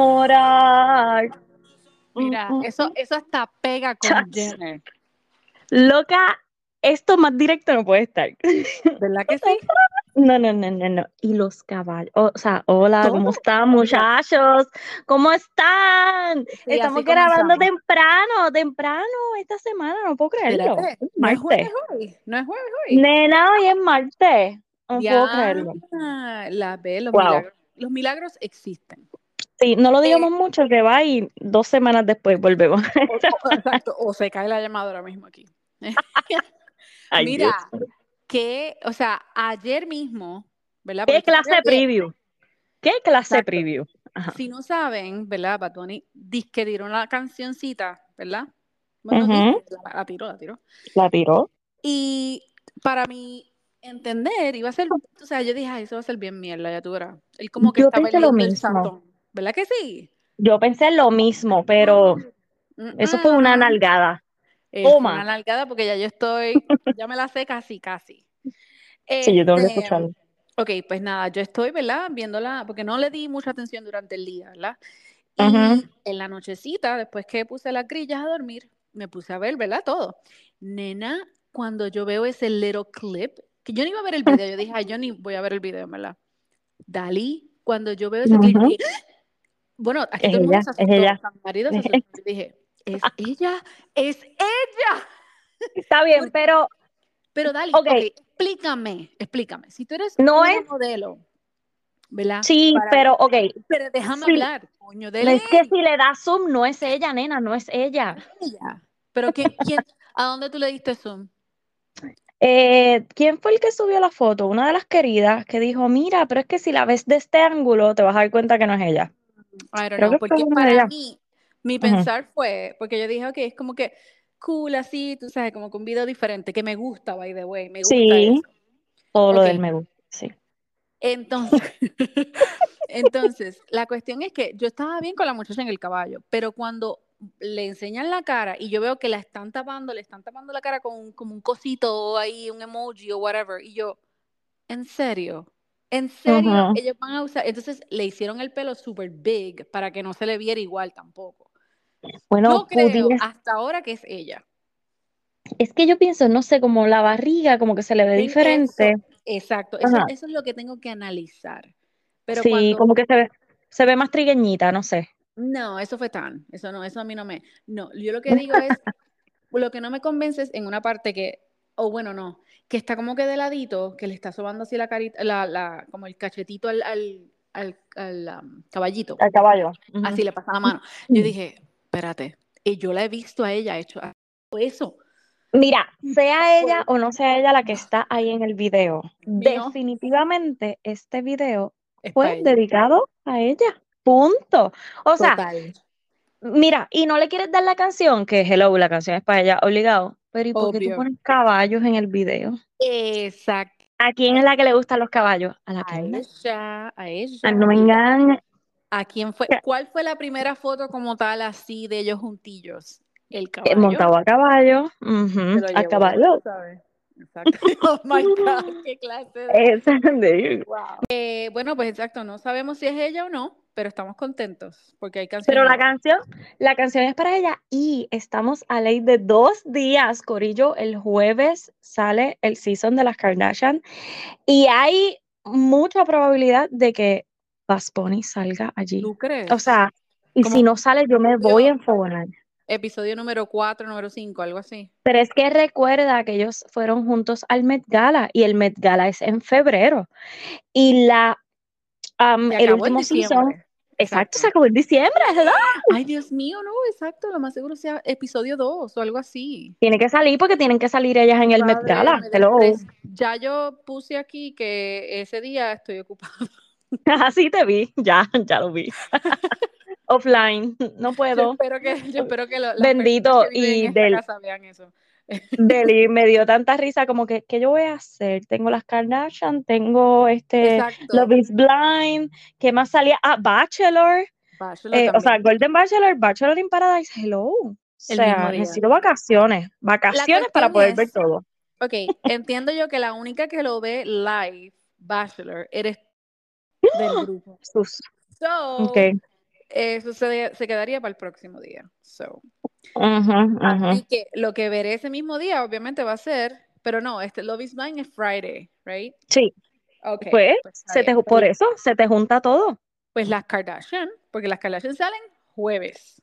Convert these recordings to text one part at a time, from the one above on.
Enamorar. Mira, Mm, mm, eso, eso hasta pega con Chas. Jenner. Loca, esto más directo no puede estar. ¿Verdad que sí? No, no, no, no, no. Y los caballos. O sea, hola, ¿cómo están, muchachos? ¿Cómo están? Sí, Estamos grabando comenzamos. temprano, temprano esta semana, no puedo creerlo. Espérate, no es jueves hoy. No es jueves hoy. Nena, hoy es martes. No puedo Ya, creerlo. la ve, los Wow. milagros. Los milagros existen. Sí, no lo Eh, digamos mucho que va y dos semanas después volvemos. O, exacto, o se cae la llamada ahora mismo aquí. Ay, Mira, Dios. que, o sea, ayer mismo, ¿verdad? ¿Qué clase de preview? ¿Qué clase de preview? Ajá. Si no saben, ¿verdad? Bad Bunny que dieron la cancioncita, ¿verdad? Bueno, disque, la, la tiró, la tiró. La tiró. Y para mi entender, iba a ser, o sea, yo dije, ay, eso va a ser bien mierda, ya tú verás. Él como que Yo está pensé lo mismo. sazón, ¿verdad que sí? Yo pensé lo mismo, pero eso fue una nalgada. Eh, Toma. una nalgada porque ya yo estoy, ya me la sé casi, casi. Sí, yo tengo que Este, escucharlo. Ok, pues nada, yo estoy, ¿verdad? Viéndola, porque no le di mucha atención durante el día, ¿verdad? Y Ujú. en la nochecita, después que puse las grillas a dormir, me puse a ver, ¿verdad? Todo. Nena, cuando yo veo ese little clip, que yo no iba a ver el video, yo dije, ay, yo ni voy a ver el video, ¿verdad? Dalí, cuando yo veo ese clip, Ujú. dije, bueno, aquí Es todo el mundo ella, se es asustó, ella. hasta mi marido se asustó. Dije, es ella, es ella. Está bien, Porque- pero Pero Dali, Ok. ok, explícame, explícame. Si tú eres No una es- modelo, ¿verdad? sí, Para- pero ok. Pero déjame Sí. hablar, coño, de Es que si le das zoom, no es ella, nena, no es ella. ella. Pero ¿quién, quién, ¿a dónde tú le diste zoom? Eh, ¿quién fue el que subió la foto? Una de las queridas que dijo, mira, pero es que si la ves de este ángulo, te vas a dar cuenta que no es ella. I don't Creo know, porque para mí, mi pensar fue, porque yo dije, ok, es como que cool así, tú sabes, como que un video diferente, que me gusta, by the way, me gusta Sí, eso. todo lo Ok. del me gusta, sí. Entonces, entonces, la cuestión es que yo estaba bien con la muchacha en el caballo, pero cuando le enseñan la cara y yo veo que la están tapando, le están tapando la cara con un- como un cosito ahí, un emoji o whatever, y yo, ¿en serio? ¿En serio? Ellos van a usar, entonces le hicieron el pelo super big para que no se le viera igual tampoco. Bueno, creo hasta ahora que es ella. es que yo pienso, no sé, como la barriga, como que se le ve En diferente. eso, exacto, eso, es lo que tengo que analizar. Pero Sí, cuando como que se ve, se ve más trigueñita, no sé. No, eso fue tan, eso no, eso a mí no me, no, yo lo que digo es, lo que no me convence es en una parte que, o bueno, no, que está como que de ladito, que le está sobando así la carita, la, la, como el cachetito al, al, al, al, um, caballito, Al caballo. Así le pasa la mano. Yo dije, espérate, y yo la he visto a ella hecho eso. Mira, sea ella o no sea ella la que está ahí en el video, definitivamente este video Es fue dedicado a ella. Punto. O sea, Total. mira, y no le quieres dar la canción, que hello, la canción es para ella, obligado. Pero ¿y por qué tú pones caballos en el video? Exacto. ¿A quién es la que le gustan los caballos? A la A ella, a ella. Ah, no me engañes. ¿A quién fue? ¿Cuál fue la primera foto como tal así de ellos juntillos? El Eh, caballo. Montado a caballo. A caballo. sabes. Exacto. Oh my God, qué clase de. Esa de- Wow. Eh, bueno, pues exacto, no sabemos si es ella o no, pero estamos contentos porque hay canciones. Pero la canción, la canción es para ella y estamos a ley de dos días, Corillo. El jueves sale el season de las Kardashian y hay mucha probabilidad de que Bunny salga allí. ¿Tú crees? O sea, y si no sale, yo me voy a enfogonar. Episodio número 4, número 5, algo así. Pero es que recuerda que ellos fueron juntos al Met Gala y el Met Gala es en febrero. Y la Se el último season. Exacto, se acabó en diciembre, ¿verdad? Ay, Dios mío, no, exacto, lo más seguro sea episodio 2 o algo así. Tiene que salir porque tienen que salir ellas en el Met Gala. Hello. Ya yo puse aquí que ese día estoy ocupada. Así te vi, ya, ya lo vi. Offline, no Yo puedo. espero que, yo espero que lo- Bendito, que y del- casa vean eso. Deli, me dio tanta risa como que, ¿qué yo voy a hacer? Tengo las Kardashian, tengo este Exacto. Love is Blind, ¿qué más salía? Ah, Bachelor, Bachelor eh, o sea. Golden Bachelor, Bachelor in Paradise, hello. O sea, necesito vacaciones, vacaciones para poder es- ver todo. Ok, entiendo yo que la única que lo ve live Bachelor, eres del grupo. Sus. So, Okay. eso se, se quedaría para el próximo día. So, Ujú, ujú. así que lo que veré ese mismo día, obviamente, va a ser, pero no, este Love is Blind es Friday, right? Sí, Okay, pues, está se te, por Pues- eso se te junta todo. Pues las Kardashian, porque las Kardashian salen jueves. Es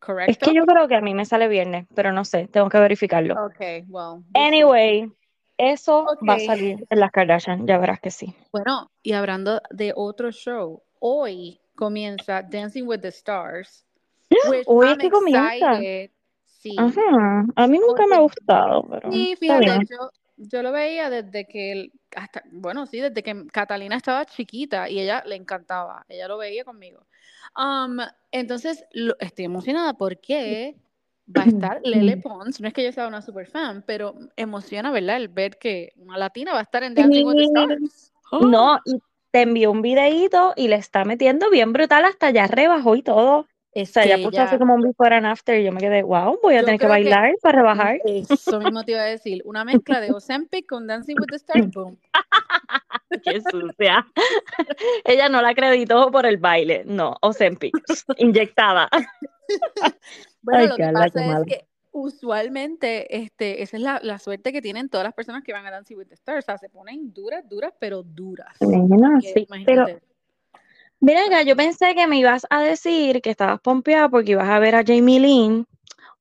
¿Correcto? que yo creo que a mí me sale viernes, pero no sé, tengo que verificarlo. Ok, well. Anyway, eso va a salir en las Kardashian, ya verás que sí. Bueno, y hablando de otro show, hoy comienza Dancing with the Stars. Which Hoy es que comienza. Sí. Ajá, a mí nunca me ha gustado, pero Sí, fíjate, yo, yo lo veía desde que, el- hasta, bueno, sí, desde que Catalina estaba chiquita y ella le encantaba, ella lo veía conmigo. Um, entonces, lo- estoy emocionada porque va a estar Lele Pons, no es que yo sea una super fan, pero emociona, ¿verdad? El ver que una latina va a estar en Dancing with the. Stars. No, y te envió un videíto y le está metiendo bien brutal, hasta ya rebajó y todo. O Es sea, que ya puso así ella- como un before and after y yo me quedé, wow, voy a tener que bailar para rebajar. Eso mismo te iba a decir, una mezcla de Ozempic con Dancing with the Stars, boom. Qué sucia. Ella no la acreditó por el baile, no, Ozempic, inyectada. Bueno, Ay, lo que pasa es mala. que usualmente este, esa es la, la suerte que tienen todas las personas que van a Dancing with the Stars. O sea, se ponen duras, duras, pero duras. Sí, pero imagínate. Mira acá, yo pensé que me ibas a decir que estabas pompeada porque ibas a ver a Jamie Lynn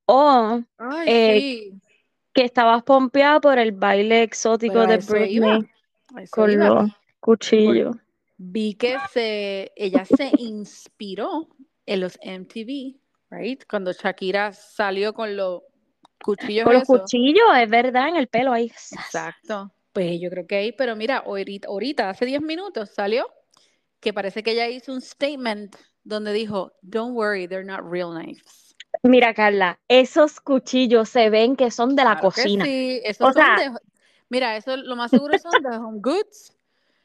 o Ay, eh, sí. que estabas pompeada por el baile exótico Pero a de. Britney con iba. los cuchillos. Vi que se, ella se inspiró en los MTV, right? Cuando Shakira salió con los cuchillos Con los cuchillos, es verdad, en el pelo ahí. Exacto. Pues yo creo que ahí, pero mira, ahorita, ahorita, hace 10 minutos salió que parece que ella hizo un statement donde dijo, don't worry, they're not real knives. Mira, Carla, esos cuchillos se ven que son de la Claro cocina. sí, esos O son sea- de, mira, eso lo más seguro son de Home Goods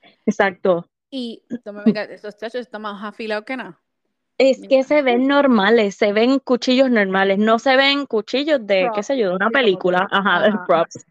Exacto. y esos chachos están más afilados que nada. Es que se ven normales, se ven cuchillos normales, no se ven cuchillos de, qué sé yo, de una película. Ajá, de props.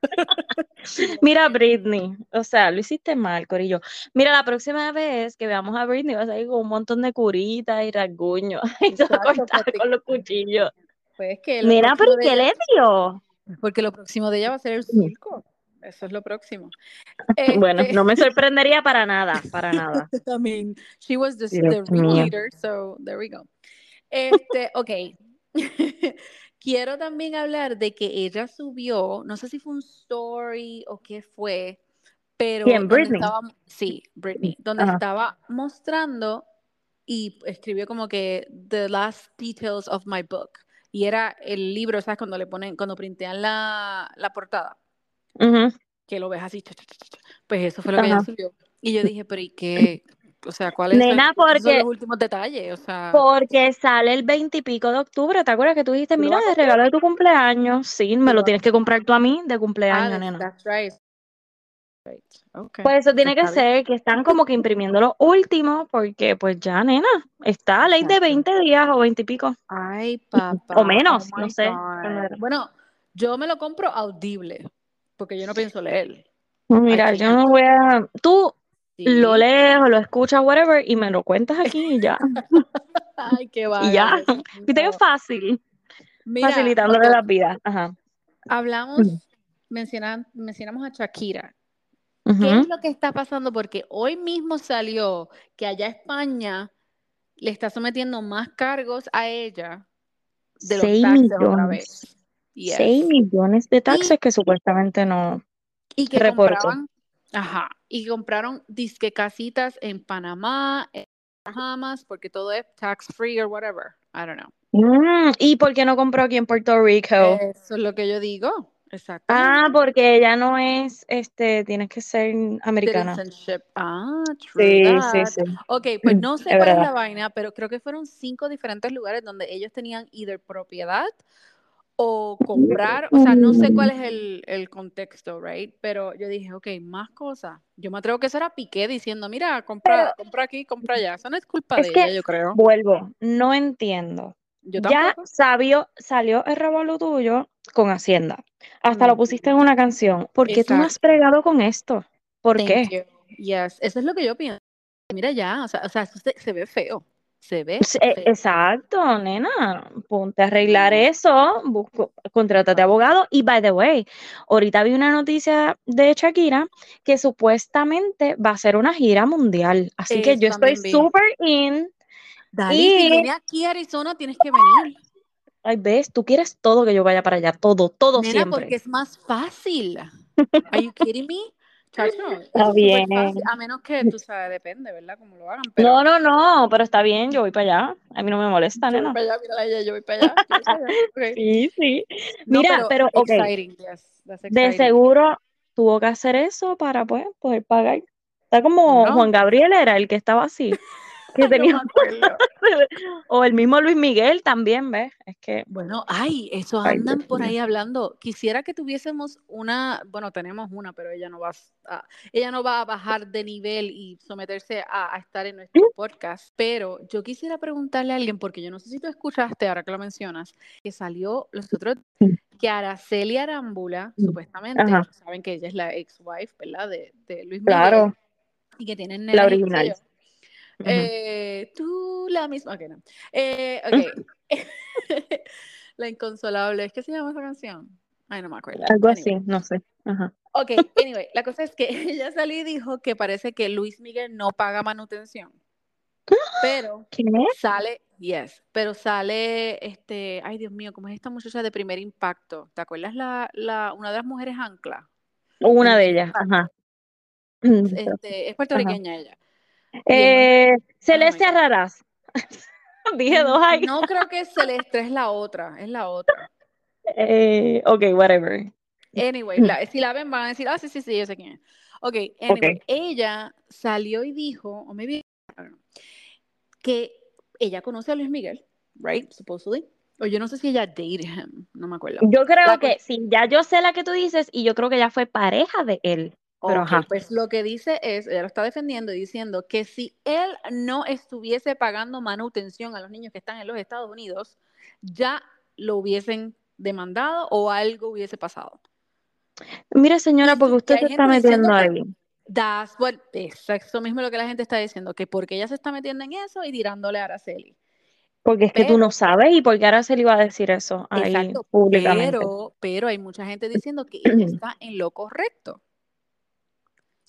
Mira, Britney, o sea, lo hiciste mal, Corillo. Mira, la próxima vez que veamos a Britney vas a ir con un montón de curitas y rasguños y cortado porque- con los cuchillos. Pues es que lo Mira, pero ¿qué le dio? porque lo próximo de ella va a ser el circo. Eso es lo próximo. Bueno, Este, no me sorprendería para nada, para nada. I mean, she was the, the ringleader, so there we go. Este, ok. Quiero también hablar de que ella subió, no sé si fue un story o qué fue, pero ¿Quién? Britney. estaba, sí, Britney, donde Ajá. estaba mostrando y escribió como que the last details of my book. Y era el libro, ¿sabes? Cuando le ponen, cuando printean la, la portada Que lo ves así, pues eso fue lo que ella Ajá. subió. Y yo dije, pero ¿y qué? O sea, ¿cuáles Nena, cuáles son porque- los últimos detalles? O sea, Porque sale el veintipico de octubre, ¿te acuerdas que tú dijiste, ¿Tú lo mira, de regalo de tu cumpleaños? Sí, me lo tienes que comprar tú a mí de ah, cumpleaños, that's, nena. that's right. Right. Okay. Pues eso tiene que Está bien. ser que están como que imprimiendo lo último, porque pues ya, nena, está a ley de Exacto. 20 días o 20 y pico. Ay, papá. O menos, oh no sé. Bueno, yo me lo compro audible, porque yo no pienso leer. Mira, yo no voy a... Tú Sí. lo lees o lo escuchas, whatever, y me lo cuentas aquí y ya. Ay, qué Y vaga, ya. Viste que es fácil, Mira, facilitándole ok, las vidas. Ajá. hablamos, mencionan- mencionamos a Shakira. ¿Qué es lo que está pasando? Porque hoy mismo salió que allá España le está sometiendo más cargos a ella de los taxes otra vez. Yes. 6 millones de taxes que supuestamente no. Y que ajá, y compraron disque casitas en Panamá, en Bahamas, porque todo es tax free or whatever. I don't know. Mm, ¿y por qué no compró aquí en Puerto Rico? Eso es lo que yo digo. Exactamente. ah, porque ella no es, este, tienes que ser americana. Citizenship. Ah, true Sí, that. sí, sí. Ok, pues no sé Es cuál es la vaina, pero creo que fueron cinco diferentes lugares donde ellos tenían either propiedad o comprar, o sea, no sé cuál es el, el contexto, right? Pero yo dije, ok, más cosas. Yo me atrevo que eso era Piqué diciendo, mira, compra, compra aquí, compra allá. Eso no es culpa Es de que- ella, yo creo. Vuelvo, no entiendo. Yo Ya sabio, salió el revolú tuyo con Hacienda. Hasta lo pusiste en una canción. ¿Por qué tú no has bregado con esto? ¿Por Thank qué? you. Yes, eso es lo que yo pienso. Mira ya, o sea, o sea se, se ve feo. Se ve. Sí, e- feo. Exacto, nena. Ponte a arreglar eso, busco, contrátate abogado. Y by the way, ahorita vi una noticia de Shakira que supuestamente va a hacer una gira mundial. Así que yo estoy súper in. Dali, si Y- viene aquí a Arizona, tienes que venir. Ay, ves, tú quieres todo que yo vaya para allá, todo, todo Nena, siempre. porque es más fácil. Are you kidding me? Chacho, Está bien. fácil. A menos que, tú sabes, depende, ¿verdad? Cómo lo hagan. Pero No, no, no, pero está bien, yo voy para allá. A mí no me molesta, yo voy nena. para allá, mira ella, yo voy para allá. voy para. Sí, sí. No, Mira, pero, exciting, yes, de seguro tuvo que hacer eso para pues, poder pagar. Está como No. Juan Gabriel era el que estaba así, que o el mismo Luis Miguel también, ¿ves? Es que, Bueno, ay, eso andan por ahí hablando. Quisiera que tuviésemos una, bueno, tenemos una, pero ella no va a, ella no va a bajar de nivel y someterse a, a estar en nuestro podcast. Pero yo quisiera preguntarle a alguien, porque yo no sé si tú escuchaste, ahora que lo mencionas, que salió los otros, que Araceli Arámbula, supuestamente, Ajá. saben que ella es la ex-wife, ¿verdad? De, de Luis Miguel. claro, Y que tienen la original. Eh, tú la misma. Ok, no. Eh, ok. la inconsolable. ¿Es que se llama esa canción? Ay, no me acuerdo. Algo Anyway. así, no sé. Ajá. Ok, anyway, la cosa es que ella salió y dijo que parece que Luis Miguel no paga manutención. Pero ¿Qué? sale, yes, pero sale, este, ay Dios mío, ¿cómo es esta muchacha de primer impacto? ¿Te acuerdas la, la, una de las mujeres ancla? Una de ellas, ajá. Este, es puertorriqueña ella. Eh, Celeste. Arraraz. Dije dos ahí. No creo que Celeste es la otra, es la otra. Eh, ok, whatever. Anyway, la- si la ven van a decir, ah, sí, sí, sí, yo sé quién es. Ok, anyway, Ok. ella salió y dijo, o maybe, I don't know, que ella conoce a Luis Miguel, right, supposedly. O yo no sé si ella dated him, no me acuerdo. Yo creo La que sí, ya yo sé la que tú dices y yo creo que ya fue pareja de él. Pero Ok, ajá. pues lo que dice es, ella lo está defendiendo y diciendo que si él no estuviese pagando manutención a los niños que están en los Estados Unidos, ya lo hubiesen demandado o algo hubiese pasado. Mire, señora, porque usted se está metiendo ahí. What, es eso mismo lo que la gente está diciendo, que porque ella se está metiendo en eso y tirándole a Araceli. Porque es que tú no sabes y porque le iba a decir eso ahí Exacto, públicamente. pero, pero hay mucha gente diciendo que ella está en lo correcto.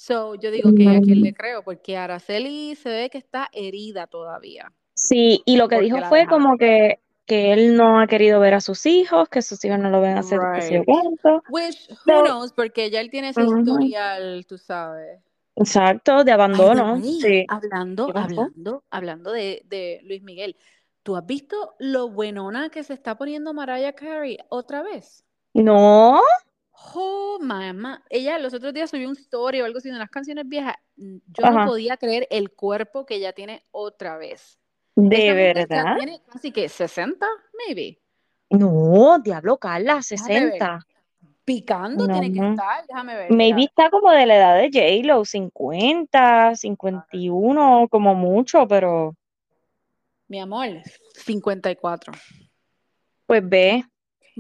So, yo digo que a quién le creo, porque Araceli se ve que está herida todavía. Sí, y lo que dijo fue dejaron. como que, que él no ha querido ver a sus hijos, que sus hijos no lo ven hacer Right. cuánto. Which, who knows, porque ya él tiene ese historial, tú sabes. Exacto, de abandono. Sí. hablando, hablando, hablando de, de Luis Miguel, ¿tú has visto lo buenona que se está poniendo Mariah Carey otra vez? No, Oh, mamá. Ella los otros días subió un story o algo así de unas canciones viejas. Mm, Yo Ajá. no podía creer el cuerpo que ella tiene otra vez. de verdad. tiene casi que 60, maybe. No, diablo, Carla, Déjame ver. 60. Picando tiene que No. estar. Déjame ver. Maybe está como de la edad de J-Lo, 50, 51, como mucho, pero Mi amor, 54. pues ve,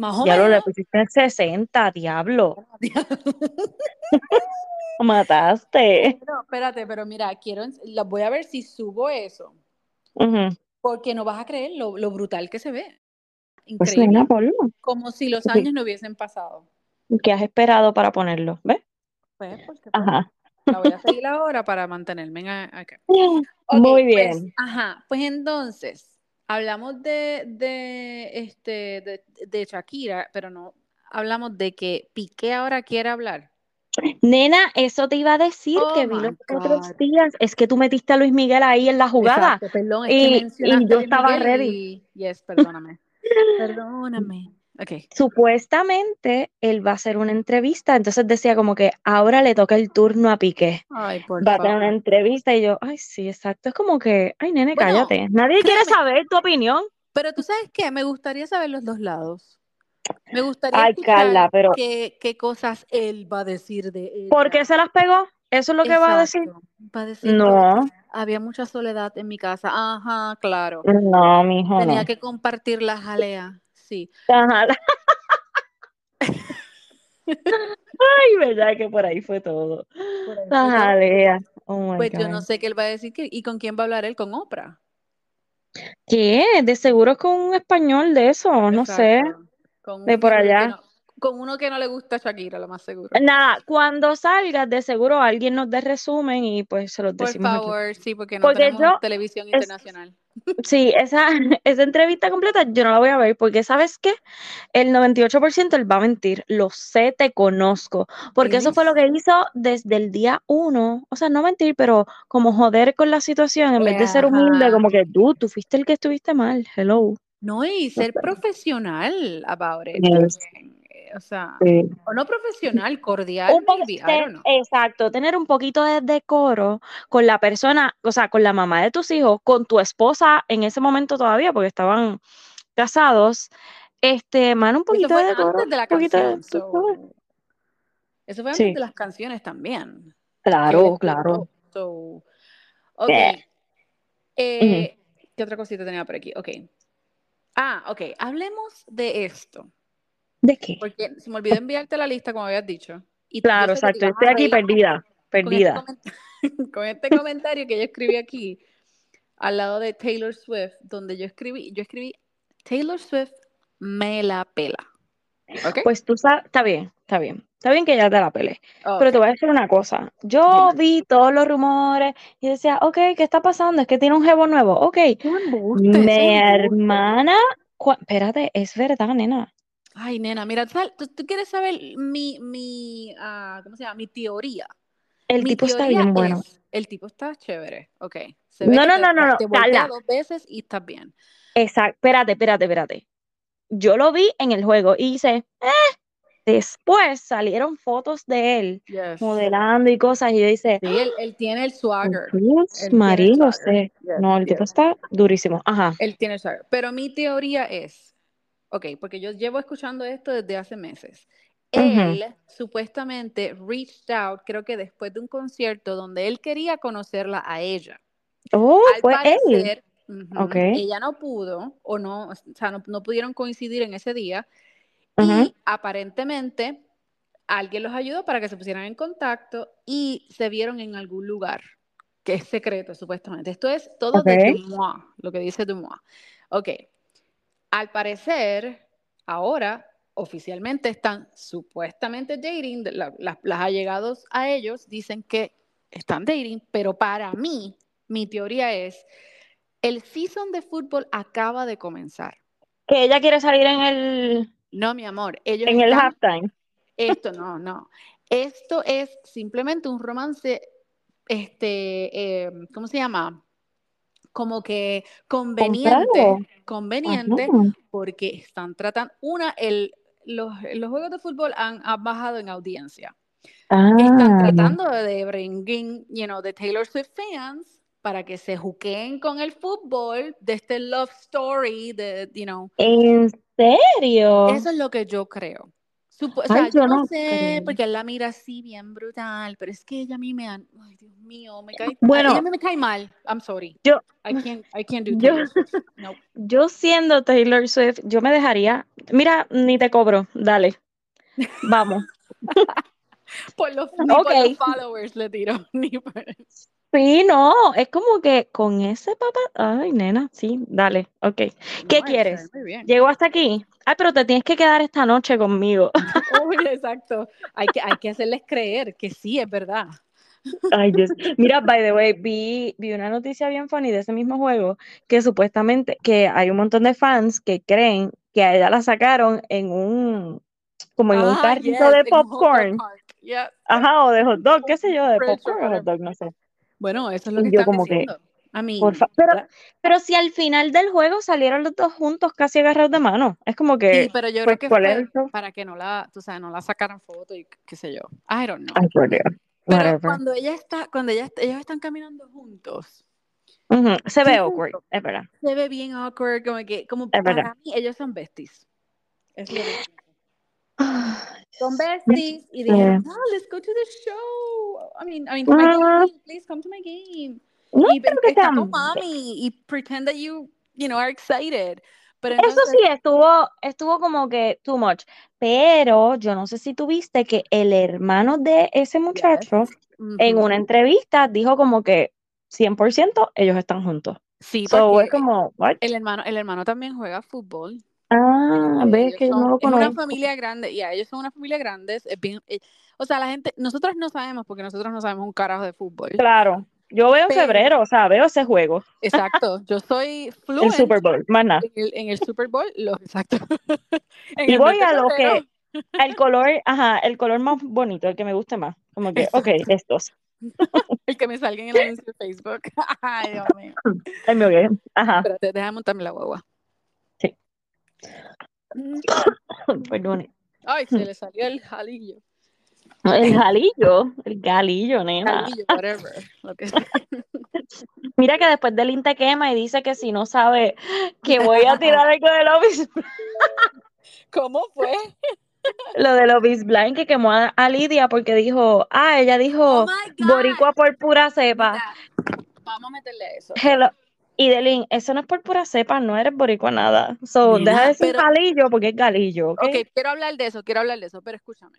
Más o ya lo le menos. pusiste en 60, diablo, lo mataste. No, espérate, pero mira, quiero, voy a ver si subo eso, Ujú. porque no vas a creer lo, lo brutal que se ve. Pues Increíble. ponlo. Como si los Sí. años no hubiesen pasado. ¿Qué has esperado para ponerlo? ¿Ves? Pues, porque, pues, Ajá. la voy a seguir ahora para mantenerme en acá. Muy Ok, pues, bien. ajá, pues entonces, hablamos de, de, este, de, de Shakira, pero no hablamos de que Piqué ahora quiere hablar. Nena, eso te iba a decir Oh que vi los otros días. Es que tú metiste a Luis Miguel ahí en la jugada. Exacto, perdón, es Y- que y yo estaba Miguel ready. y- Yes, perdóname. Perdóname. Ok. Supuestamente él va a hacer una entrevista, entonces decía como que ahora le toca el turno a Piqué. Ay, por Va a tener una entrevista y yo, ay, sí, exacto. Es como que, ay, nene, Bueno, cállate. Nadie quiere saber tu opinión. Pero tú sabes qué, me gustaría saber los dos lados. Me gustaría Ay, Carla, pero qué, qué cosas él va a decir de ella. ¿por qué se las pegó? ¿Eso es lo que va a decir? Exacto. Va a decir, No, había mucha soledad en mi casa. Ajá, claro. no, mijo, Tenía no. que compartir la jalea. Sí. Ajá. Ay, verdad que por ahí fue todo. Por fue jalea. Oh Pues yo no sé qué él va a decir. que- ¿Y con quién va a hablar él? ¿Con Oprah? ¿Qué? De seguro con un español de eso, no sé. Con de por allá. no- con uno que no le gusta a Shakira, lo más seguro. Nada, cuando salgas, de seguro alguien nos dé resumen y pues se los Por decimos aquí. favor, sí, porque no Porque tenemos yo, televisión es, internacional. Sí, esa, esa entrevista completa yo no la voy a ver porque, ¿sabes qué? El 98% él va a mentir. Lo sé, te conozco. Porque eso fue lo es. que hizo desde el día uno. O sea, no mentir, pero como joder con la situación en vez de ser humilde, como que tú, tú fuiste el que estuviste mal. Hello. No, y No ser sé. profesional about it Yes, O sea, sí. o no profesional, cordial, Un te- don't know. exacto, tener un poquito de decoro con la persona, o sea, con la mamá de tus hijos, con tu esposa en ese momento todavía, porque estaban casados. Este, mano, un poquito de decoro, antes de la canción, so. Eso fue antes Sí, de las canciones también, claro, claro. So, ok. Eh. Eh, ¿qué otra cosita tenía por aquí? Ok. Ah, ok. Hablemos de esto. ¿De qué? Porque se me olvidó enviarte la lista, como habías dicho. Y Claro, exacto. Estoy aquí perdida, con este, perdida. coment- con este comentario que yo escribí aquí, al lado de Taylor Swift, donde yo escribí, yo escribí, Taylor Swift me la pela. ¿Ok? Pues tú sabes, está bien, está bien. Está bien que ya te la peleé. Pero Ok, te voy a decir una cosa. Yo vi todos los rumores y decía, ok, ¿qué está pasando? Es que tiene un jevo nuevo. Ok, ¡Qué embuste! ¡Ese mi hermana, espérate, es verdad, nena. Ay, nena, mira, ¿tú, tú- quieres saber mi, mi, ah, ¿cómo se llama? Mi teoría. El Mi tipo está teoría bien bueno. es, el tipo está chévere, ok. Se ve No, no, no, no, no, te voltea dos veces y estás bien. Exacto, espérate, espérate, espérate. Yo lo vi en el juego y hice, eh. Después salieron fotos de él Yes. modelando y cosas y yo hice, Sí, él, él tiene el swagger. Dios, el María, swagger. usted. Yes, No, el tipo yes. está durísimo. Ajá. Él tiene el swagger. Pero mi teoría es, ok, porque yo llevo escuchando esto desde hace meses. Él supuestamente reached out, creo que después de un concierto donde él quería conocerla a ella. Oh, Al fue él. parecer, ujú, Ok. ella no pudo o no, o sea, no, no pudieron coincidir en ese día Ujú. y aparentemente alguien los ayudó para que se pusieran en contacto y se vieron en algún lugar, que es secreto supuestamente. Esto es todo de Ok. Dumois, lo que dice Dumois. Ok, al parecer, ahora oficialmente están supuestamente dating, la- la- las allegados a ellos dicen que están dating, pero para mí, mi teoría es, el season de fútbol acaba de comenzar. Que ella quiere salir en el, No, mi amor, ellos en el halftime. Esto no, no. Esto es simplemente un romance, este, eh, ¿cómo se llama? Como que conveniente, Comprado. conveniente, Ajá. porque están tratando, una, el, los, los juegos de fútbol han, han bajado en audiencia. Están Ah, tratando de bringing, you know, the Taylor Swift fans para que se juqueen con el fútbol de este love story, de, you know, ¿en serio? Eso es lo que yo creo. Supo- o Ay, sea, yo yo no sé, creo. porque él la mira así bien brutal, pero es que ella a mí me, ay Dios mío, me cae, Bueno, ella me, me cae mal. I'm sorry. yo, I can't, I can't do yo. No. yo siendo Taylor Swift, yo me dejaría. Mira, ni te cobro, dale, vamos. Por los, ni por los followers le tiro, ni por... Sí, no, es como que con ese papá. Ay, nena, sí, dale, ok. ¿Qué No, quieres? Llegó hasta aquí. Ay, pero te tienes que quedar esta noche conmigo. Uy, exacto. Hay que, hay que hacerles creer que sí, es verdad. Ay, Dios. Mira, by the way, vi, vi una noticia bien funny de ese mismo juego que supuestamente que hay un montón de fans que creen que a ella la sacaron en un, como en un Ah, carrito yes, de popcorn. Yeah, Ajá, o de hot dog, qué sé yo, de popcorn o hot dog, no sé. Bueno, eso es lo que yo están como que, diciendo. I mean, por fa- pero, pero si al final del juego salieron los dos juntos casi agarrados de mano, es como Sí, que, pero yo pues, creo que ¿cuál es fue para que no la, tú sabes, no la sacaran foto y qué sé yo. I don't know. Por Dios, Pero whatever. cuando ella está, cuando ella, ellos están caminando juntos, Ujú, Se ¿qué ve awkward, es verdad, Se ve bien awkward, como que, como es verdad. para mí, ellos son besties. Es lo que pienso. Ay, Son besties y dijeron, no, let's go to the show. I mean, I mean, to my Ah, game, please come to my game. no Y creo que con mami y pretend that you, you know, are excited. Pero Eso sí, estuvo, estuvo como que too much. Pero yo no sé si tuviste que el hermano de ese yes, muchacho en una entrevista dijo como que 100% ellos están juntos. Sí, So, es como, what? el hermano, el hermano también juega fútbol. Ah, ves que yo no son- lo es una conozco. familia grande, y a ellos son una familia grande. es bien- eh, o sea, la gente, nosotros no sabemos porque nosotros no sabemos un carajo de fútbol. Claro, yo veo Pero- febrero, o sea, veo ese juego, Exacto, yo soy el fluent Super Bowl, más nada. en el, en el Super Bowl, lo exacto. Y el voy a lo febrero, que, el color, ajá, el color más bonito, el que me guste más. Como que, ok, Exacto. estos. el que me salga en el anuncio de Facebook. Ay, Dios mío. Ay, me ahogué. Ajá, Espérate, déjame montarme la guagua. Mm. perdone. Ay, se le salió el jalillo. El galillo, el galillo, nena. Jalillo, whatever. Lo que sea. Mira que después del Inte quema y dice que si no sabe que voy a tirar algo de Lobis, ¿Cómo fue? lo de Lobis Blind que quemó a, a Lidia porque dijo, ah, ella dijo Oh boricua por pura cepa. Mira, vamos a meterle a eso. Hello. Y Delin, eso no es por pura cepa, no eres boricua nada. So, deja de decir pero- galillo porque es galillo, ¿ok? Ok, quiero hablar de eso, quiero hablar de eso, pero escúchame.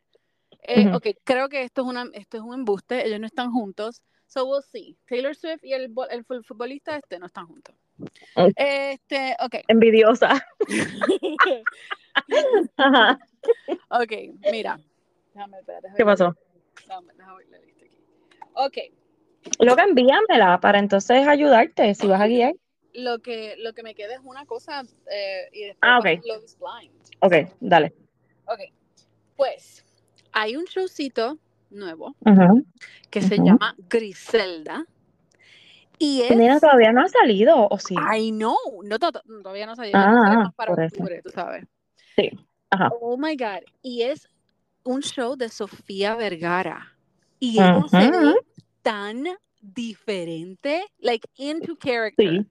Eh. Ok, creo que esto es, una, esto es un embuste, ellos no están juntos. So we'll see. Taylor Swift y el, el fu- futbolista este no están juntos. Ok. Este, ok. Envidiosa. Ajá. ok, mira. Déjame, espérate, déjame ¿Qué pasó? Déjame, déjame ver la lista aquí. Ok, Luego envíamela para entonces ayudarte si vas a guiar. lo que, lo que me queda es una cosa eh, y después Ah, pasa ok. Love is Blind. Ok, dale. Ok, pues hay un showcito nuevo que se llama Griselda y es... Nena, todavía no ha salido, ¿o sí? I know, no, to- to- todavía no salió, Ah, no más para eso. tú sabes. Sí. Ajá. Oh my God, y es un show de Sofía Vergara y ella se Ujú. ve tan diferente, like into character. Sí.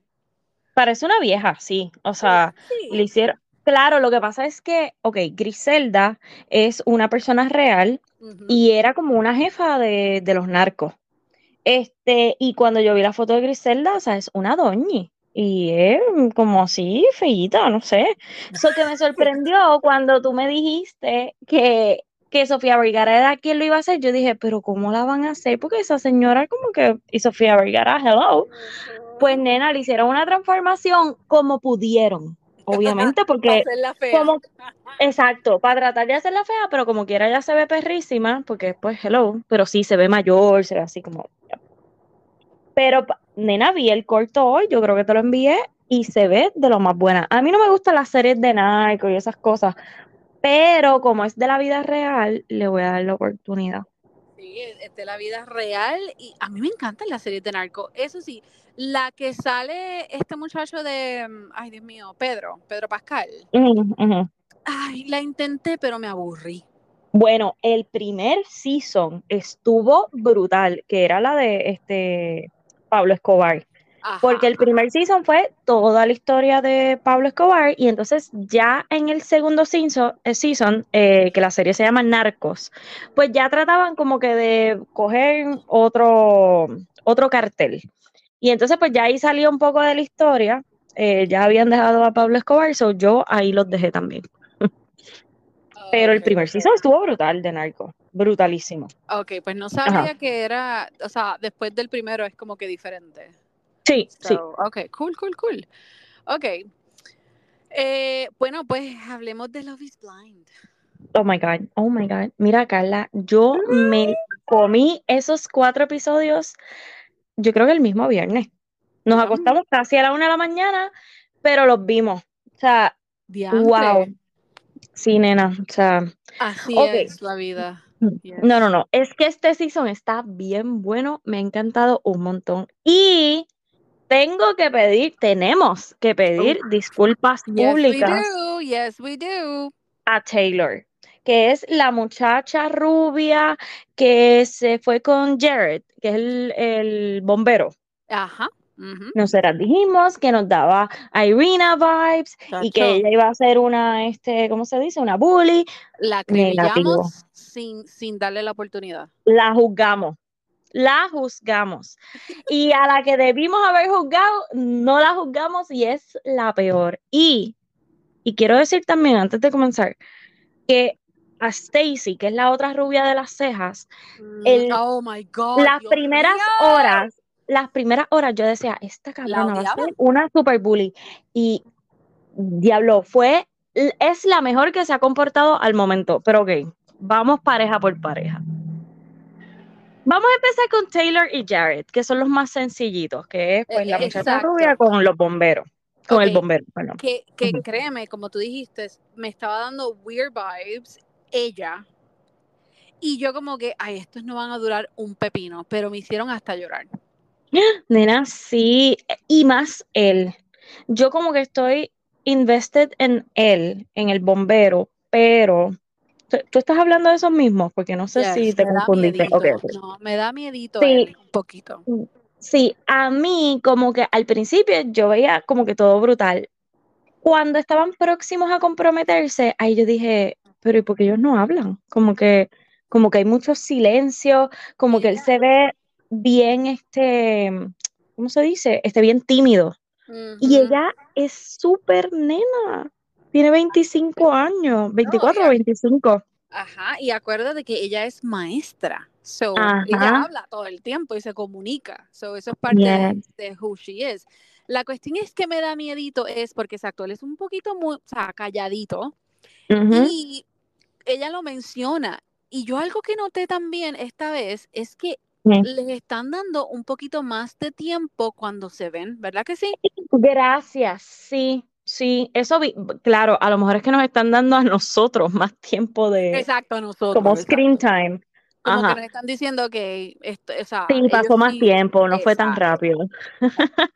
Parece una vieja, sí. O sea, Sí. le hicieron. Claro, lo que pasa es que, ok, Griselda es una persona real y era como una jefa de, de los narcos. Este, y cuando yo vi la foto de Griselda, o sea, es una doñi. Y es como así, feíta, no sé. Eso que me sorprendió cuando tú me dijiste que, que Sofía Vergara era quien lo iba a hacer. Yo dije, pero ¿cómo la van a hacer? Porque esa señora como que, y Sofía Vergara, hello. Pues nena, le hicieron una transformación como pudieron, obviamente, Para porque hacerla fea. como, exacto, para tratar de hacerla fea, pero como quiera ya se ve perrísima, porque pues hello, pero sí se ve mayor, se ve así como. Pero, nena, vi el corto hoy, yo creo que te lo envié, y se ve de lo más buena. A mí no me gustan las series de narco y esas cosas, pero como es de la vida real, le voy a dar la oportunidad. Sí, es de la vida real y a mí me encantan las series de narco. Eso sí, la que sale este muchacho de, mm, ay Dios mío, Pedro, Pedro Pascal. Ay, la intenté, pero me aburrí. Bueno, el primer season estuvo brutal, que era la de este Pablo Escobar. Ajá, Porque el primer season fue toda la historia de Pablo Escobar y entonces ya en el segundo season, eh, season, eh, que la serie se llama Narcos, pues ya trataban como que de coger otro, otro cartel. Y entonces pues ya ahí salió un poco de la historia, eh, ya habían dejado a Pablo Escobar, so yo ahí los dejé también. Pero el primer season estuvo brutal de Narcos, brutalísimo. Ok, pues no sabía que era, o sea, después del primero es como que diferente. Sí, sí. So, ok, cool, cool, cool. Ok. Eh, bueno, pues hablemos de Love is Blind. Oh my God, oh my God. Mira, Carla, yo me comí esos cuatro episodios, yo creo que el mismo viernes. Nos acostamos casi a la una de la mañana, pero los vimos. O sea, Diantre. wow. Sí, nena. O sea, Así es la vida. Yes. no, no, no. Es que este season está bien bueno. Me ha encantado un montón. Y tengo que pedir, tenemos que pedir disculpas Yes, we públicas. do. Yes, we do. a Taylor, que es la muchacha rubia que se fue con Jared, que es el, el bombero. Ajá. ujú. Nosotras dijimos que nos daba Irina vibes y que ella iba a ser una, este, ¿cómo se dice? Una bully. la acribillamos sin, sin darle la oportunidad. La juzgamos. La juzgamos. Y a la que debimos haber juzgado, no la juzgamos y es la peor. Y, y quiero decir también, antes de comenzar, que a Stacy, que es la otra rubia de las cejas, Mm, el- oh my God. las Dios primeras horas, las primeras horas yo decía, esta cabrona va a ser una super bully. Y diablo, fue, es la mejor que se ha comportado al momento. Pero ok, vamos pareja por pareja. Vamos a empezar con Taylor y Jared, que son los más sencillitos, que es pues la Eh, muchacha rubia con los bomberos, con el bombero, perdón. Que, créeme, como tú dijiste, me estaba dando weird vibes ella. Y yo como que, ay, estos no van a durar un pepino, pero me hicieron hasta llorar. Nena, sí, y más él. Yo como que estoy invested en él, en el bombero, pero ¿tú, estás hablando de esos mismos? Porque no sé si Yes, te me da confundiste. miedito. Ok, ok. No, me da miedito Sí. un poquito. Sí, a mí como que al principio yo veía como que todo brutal. Cuando estaban próximos a comprometerse, ahí yo dije, pero ¿y por qué ellos no hablan? Como que, como que hay mucho silencio, como que él se ve bien, este, ¿cómo se dice? Este, bien tímido. Y Ujú. ella es súper nena. Tiene 25 años, 24 o ella- 25. Ajá, y acuérdate que ella es maestra. So, Ajá. ella habla todo el tiempo y se comunica. So, eso es parte de, Yes. de who she is. La cuestión es que me da miedito es porque exacto, él es un poquito muy, o sea, calladito Ujú. y ella lo menciona. Y yo algo que noté también esta vez es que Sí. les están dando un poquito más de tiempo cuando se ven, ¿verdad que sí? Gracias, sí, sí, eso vi, claro, a lo mejor es que nos están dando a nosotros más tiempo de Exacto, a nosotros. como exacto. screen time. Como que Ajá. nos están diciendo que esto, o sea, Sí, pasó más sí- tiempo, no fue tan rápido.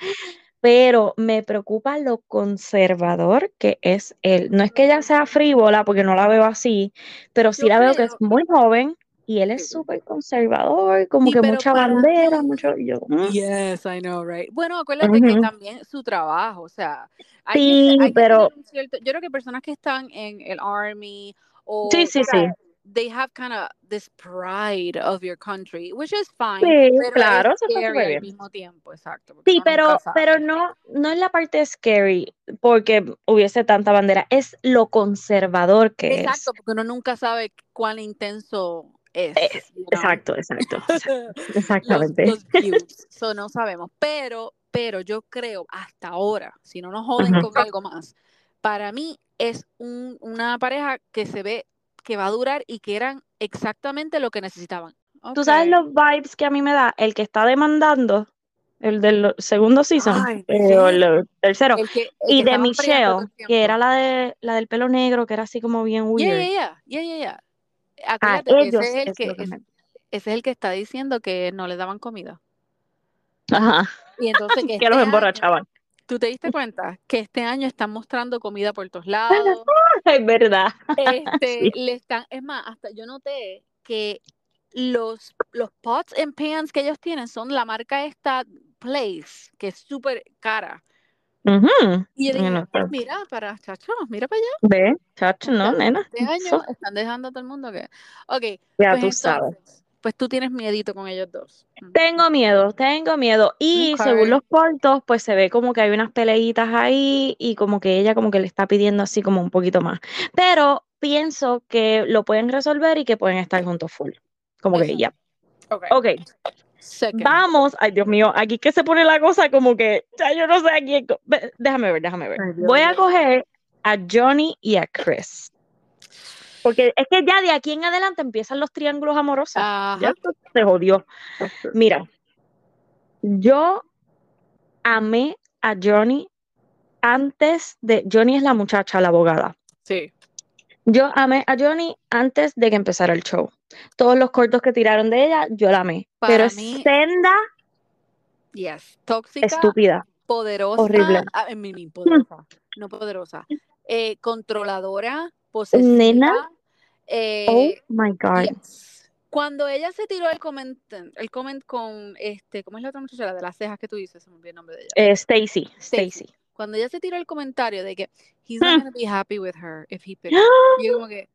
Pero me preocupa lo conservador que es él. No es que ella sea frívola, porque no la veo así, pero sí Yo la veo que es muy joven y él es súper conservador, como Sí, que mucha para bandera, mucho. yo, mm. Yes, I know, right. Bueno, acuérdate que Ujú. también su trabajo, o sea, hay Sí, que, hay que pero- un cierto, yo creo que personas que están en el army o Sí, sí, sí. they have kind of this pride of your country, which is fine, Sí, pero claro, es scary al bien. mismo tiempo, exacto. porque Sí, uno pero, nunca sabe. pero no, no es la parte scary porque hubiese tanta bandera, es lo conservador que Exacto, porque uno nunca sabe cuán intenso es. es. Exacto, exacto. Exactamente. los views. So, no sabemos. Pero, pero yo creo hasta ahora, si no nos joden con algo más, para mí es un- una pareja que se ve que va a durar y que eran exactamente lo que necesitaban. ¿Tú sabes los vibes que a mí me da? El que está demandando, el del segundo season, Ay, eh, sí. el tercero, El que, el y que de Michelle, el que era la de la del pelo negro, que era así como bien Yeah, weird. yeah, yeah, yeah, yeah, yeah. A Acuérdate que ellos ese es el es que, me... ese es el que está diciendo que no le daban comida. Ajá, Y entonces que, este los año- emborrachaban. ¿Tú te diste cuenta que este año están mostrando comida por todos lados? Es verdad. Este, Sí. le están, es más, hasta yo noté que los, los pots and pans que ellos tienen son la marca esta Place, que es súper cara. Ujú. Y yo dije, pues, mira, para chacho, mira para allá. Ve, chacho, no, nena. Este año están dejando a todo el mundo que. Ok, ya pues tú entonces, sabes. pues tú tienes miedito con ellos dos. Mm. Tengo miedo, tengo miedo. Y Ok. según los cortos, pues se ve como que hay unas peleitas ahí y como que ella como que le está pidiendo así como un poquito más. Pero pienso que lo pueden resolver y que pueden estar juntos full. Como que ya. Ok. Ok, Second. vamos. Ay, Dios mío, aquí que se pone la cosa como que ya yo no sé a quién. Déjame ver, déjame ver. Ay, Voy a coger a Johnny y a Chris. Porque es que ya de aquí en adelante empiezan los triángulos amorosos. Ajá. Ya se jodió. Mira, yo amé a Johnny antes de. Johnny es la muchacha, la abogada. Sí. Yo amé a Johnny antes de que empezara el show. Todos los cortos que tiraron de ella, yo la amé. Para Pero es mí- senda Yes. Tóxica. estúpida. poderosa, Horrible. ah, I mean, poderosa, no poderosa, eh, controladora, posesiva. Nena. eh, Oh my God. yes. Cuando ella se tiró el comment, el comment con este, ¿cómo es la otra muchacha? La de las cejas que tú dices, se me olvidó el nombre de ella. Eh, Stacy. Stacy. Cuando ella se tiró el comentario de que he's Hmm. not gonna be happy with her if he picks her. Yo como que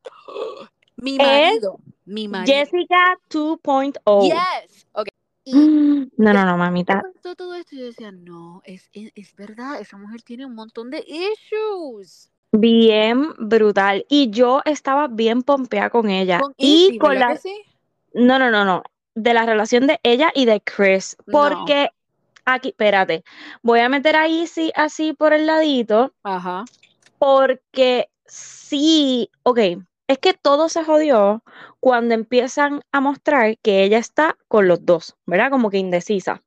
mi Es marido, mi marido. Jessica 2.0. Yes. Okay. Y No, no, no, mamita. todo esto y yo decía, no, es, es, es verdad, esa mujer tiene un montón de issues. Bien brutal. Y yo estaba bien pompeada con ella. Con y con ¿verdad la. sí? No, no, no, no. De la relación de ella y de Chris. No. Porque aquí, espérate. Voy a meter a Izzy así por el ladito. Ajá. Porque sí, ok. Es que todo se jodió cuando empiezan a mostrar que ella está con los dos, ¿verdad? Como que indecisa.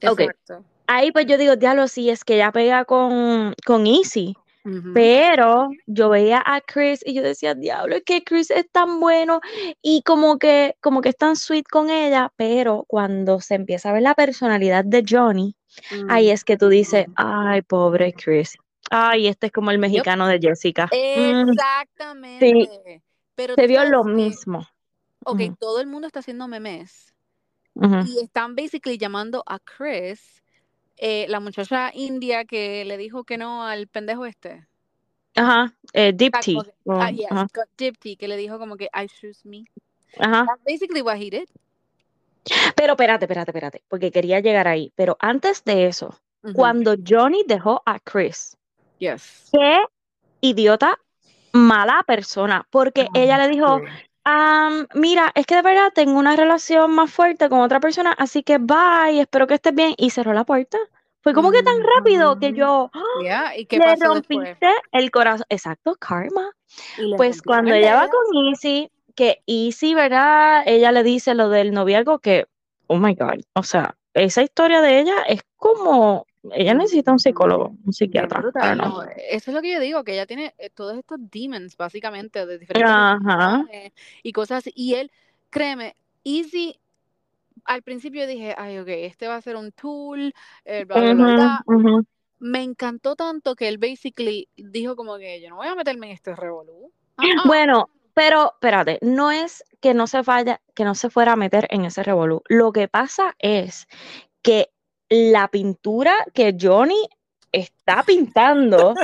Exacto. Ahí pues yo digo, diablo, sí, es que ella pega con, con. Ujú. Pero yo veía a Chris y yo decía, diablo, es que Chris es tan bueno y como que, como que es tan sweet con ella, pero cuando se empieza a ver la personalidad de Johnny, ahí Mm. es que tú dices, ay, pobre Chris. Ay, este es como el mexicano de Jessica. Mm, Exactamente. Pero se vio lo que, mismo. ok, todo el mundo está haciendo memes y están basically llamando a Chris, eh, la muchacha india que le dijo que no al pendejo este. Ajá, eh, O Deep sea, Tea. como que- o- ah, yes, got Dipty, que le dijo como que I choose me. ajá. That's basically what he did. Pero espérate, espérate, espérate, porque quería llegar ahí. Pero antes de eso, cuando Johnny dejó a Chris, Yes. qué idiota, mala persona, porque ella le dijo, "Am, mira, es que de verdad tengo una relación más fuerte con otra persona, así que bye, espero que estés bien, y cerró la puerta. Fue como que tan rápido que yo ¡ah! Yeah, ¿y qué le pasó después? rompiste el corazón. Exacto, karma. Pues cuando el ella va con Easy, que Easy, ¿verdad? Ella le dice lo del noviazgo que, oh my God, o sea, esa historia de ella es como, ella necesita un psicólogo, un psiquiatra. Brutal, no, eso es lo que yo digo, que ella tiene eh, todos estos demons, básicamente, de diferentes Ajá. y cosas. Y él, créeme, Easy, al principio dije, ay, ok, este va a ser un tool, eh, bla, bla, bla. Me encantó tanto que él basically dijo como que yo no voy a meterme en este revolú. Ah, ah. Bueno, pero espérate, no es que no se vaya, que no se fuera a meter en ese revolú. Lo que pasa es que la pintura que Johnny está pintando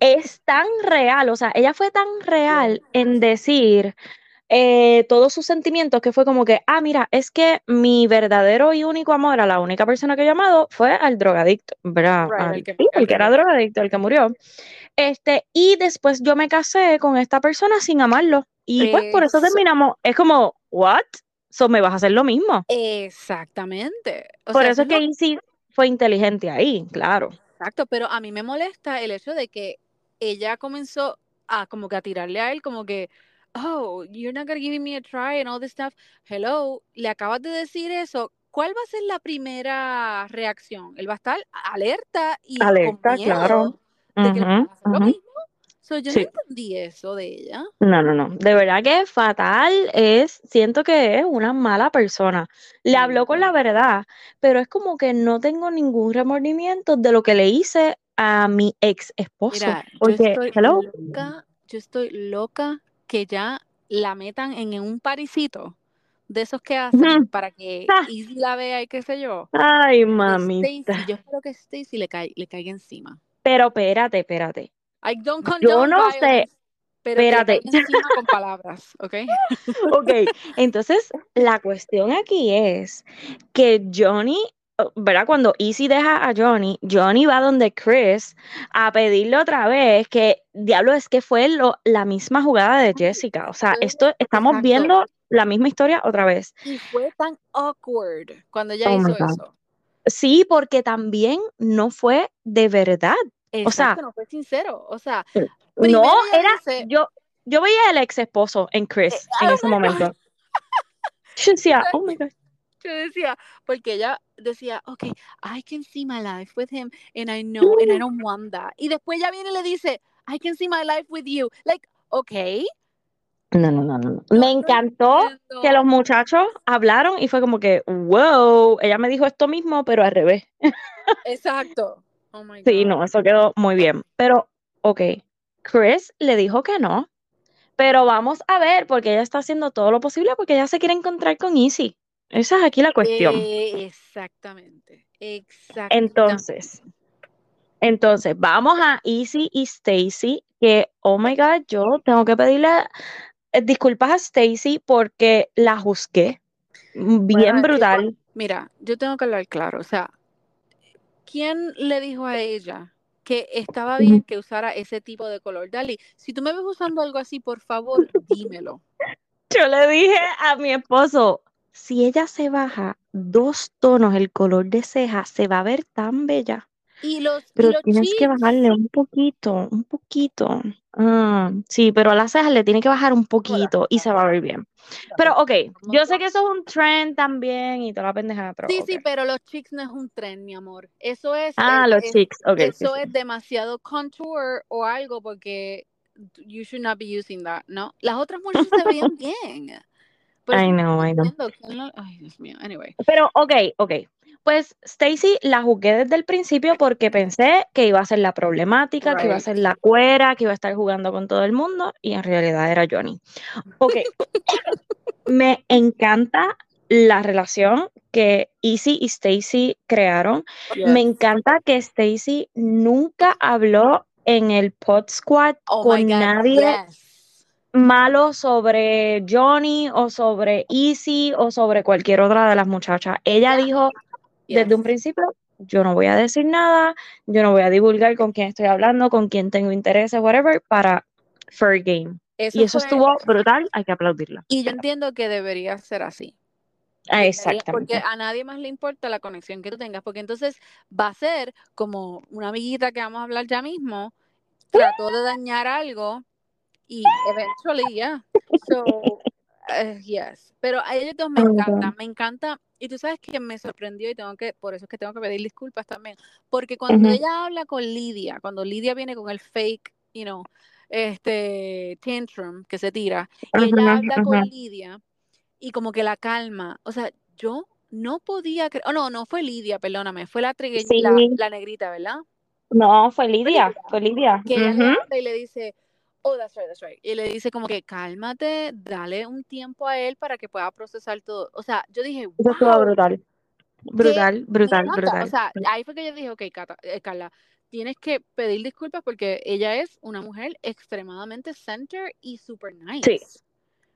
es tan real, o sea, ella fue tan real en decir eh, todos sus sentimientos que fue como que, ah, mira, es que mi verdadero y único amor a la única persona que he llamado fue al drogadicto, ¿verdad? Right, Al- el que- sí, el que era drogadicto, el que murió. Este, y después yo me casé con esta persona sin amarlo. Y pues por eso Eso. terminamos. Es como, ¿what? So me vas a hacer lo mismo. Exactamente. O por sea, eso es que Izzy fue inteligente ahí, claro. Exacto, pero a mí me molesta el hecho de que ella comenzó a como que a tirarle a él como que, oh, you're not gonna give me a try and all this stuff. Hello, le acabas de decir eso. ¿Cuál va a ser la primera reacción? Él va a estar alerta y Alerta, con miedo claro. de que le a hacer lo ujú. mismo. So, yo Sí. no entendí eso de ella. No, no, no. De verdad que fatal es, siento que es una mala persona. Le habló con la verdad, pero es como que no tengo ningún remordimiento de lo que le hice a mi ex esposo. Mira, yo Porque, estoy hello, loca, yo estoy loca que ya la metan en un parisito de esos que hacen para que Ah. Izzy la vea y qué sé yo. ay. Stacy, yo espero que Stacy le, cai- le caiga encima. Pero espérate, espérate. I don't Yo condone no sé, pero espérate. con palabras, ¿ok? Ok, entonces la cuestión aquí es que Johnny, oh, ¿verdad? Cuando Izzy deja a Johnny, Johnny va donde Chris a pedirle otra vez que, diablo, es que fue lo- la misma jugada de Jessica. O sea, esto estamos exacto. viendo la misma historia otra vez. Y fue tan awkward cuando ella Oh hizo eso. Sí, porque también no fue de verdad. O sea, Exacto, no fue sincero. O sea, no, era, dice, yo, yo veía el ex esposo en Chris en oh ese God. momento. Yo decía, oh my God. yo decía, porque ella decía, ok, I can see my life with him and I know and I don't want that. Y después ella viene y le dice, I can see my life with you. Like, ok. No, no, no, no. Me encantó que los muchachos hablaron y fue como que, wow, ella me dijo esto mismo, pero al revés. Exacto. Oh my Sí, God. no, eso quedó muy bien. Pero, ok, Chris le dijo que no, pero vamos a ver, porque ella está haciendo todo lo posible porque ella se quiere encontrar con Izzy. Esa es aquí la cuestión. Eh, exactamente. Exactamente. Entonces, entonces, vamos a Izzy y Stacy, que, oh my God, yo tengo que pedirle eh, disculpas a Stacy porque la juzgué bien Bueno, yo- brutal. Mira, yo tengo que hablar claro. O sea, ¿quién le dijo a ella que estaba bien que usara ese tipo de color. Dali, si tú me ves usando algo así, por favor, dímelo. Yo le dije a mi esposo, si ella se baja dos tonos el color de ceja, se va a ver tan bella. Y los, y Pero los tienes que cheeks, bajarle un poquito, un poquito. Ah, sí, pero a las cejas le tiene que bajar un poquito y se va a ver bien. Pero ok, yo sé que eso es un trend también y toda la pendejada, pero Sí, ok. sí, pero los cheeks no es un trend, mi amor. Eso es, Ah, es- los es- cheeks, ok. eso sí. es demasiado contour o algo porque you should not be using that, ¿no? Las otras muchachas se veían bien. Por I no know, I know. Ay, Dios mío. Anyway. Pero ok, ok. Pues Stacy la juzgué desde el principio porque pensé que iba a ser la problemática, que iba a ser la cuera, que iba a estar jugando con todo el mundo y en realidad era Johnny. Ok. Me encanta la relación que Izzy y Stacy crearon. Me encanta que Stacy nunca habló en el Pod Squad Oh con God, nadie yes. malo sobre Johnny o sobre Izzy o sobre cualquier otra de las muchachas. Ella Yeah. Desde un principio, yo no voy a decir nada, yo no voy a divulgar con quién estoy hablando, con quién tengo intereses, whatever, para fair game. Eso Y eso fue- estuvo brutal, hay que aplaudirla. Y yo entiendo que debería ser así. Ah, Exactamente. Porque a nadie más le importa la conexión que tú tengas, porque entonces va a ser como una amiguita que vamos a hablar ya mismo, trató de dañar algo y eventually, yeah. So, eh, yes. Pero a ellos dos me encanta, me encanta. Y tú sabes que me sorprendió y tengo que, por eso es que tengo que pedir disculpas también, porque cuando Ujú. ella habla con Lidia, cuando Lidia viene con el fake, you know, este tantrum que se tira, y ella Ujú, habla con. Lidia y como que la calma. O sea, yo no podía creer. Oh, no, no fue Lidia, perdóname. Fue la, Sí. la, la negrita, ¿verdad? No, fue Lidia, Lidia. fue Lidia. Que ella le y le dice, oh, that's right, that's right. Y le dice como que cálmate, dale un tiempo a él para que pueda procesar todo. O sea, yo dije, Eso estuvo wow, brutal. Brutal, brutal, brutal. O sea, ahí fue que yo dije, ok, Cata- eh, Carla, tienes que pedir disculpas porque ella es una mujer extremadamente center y super nice.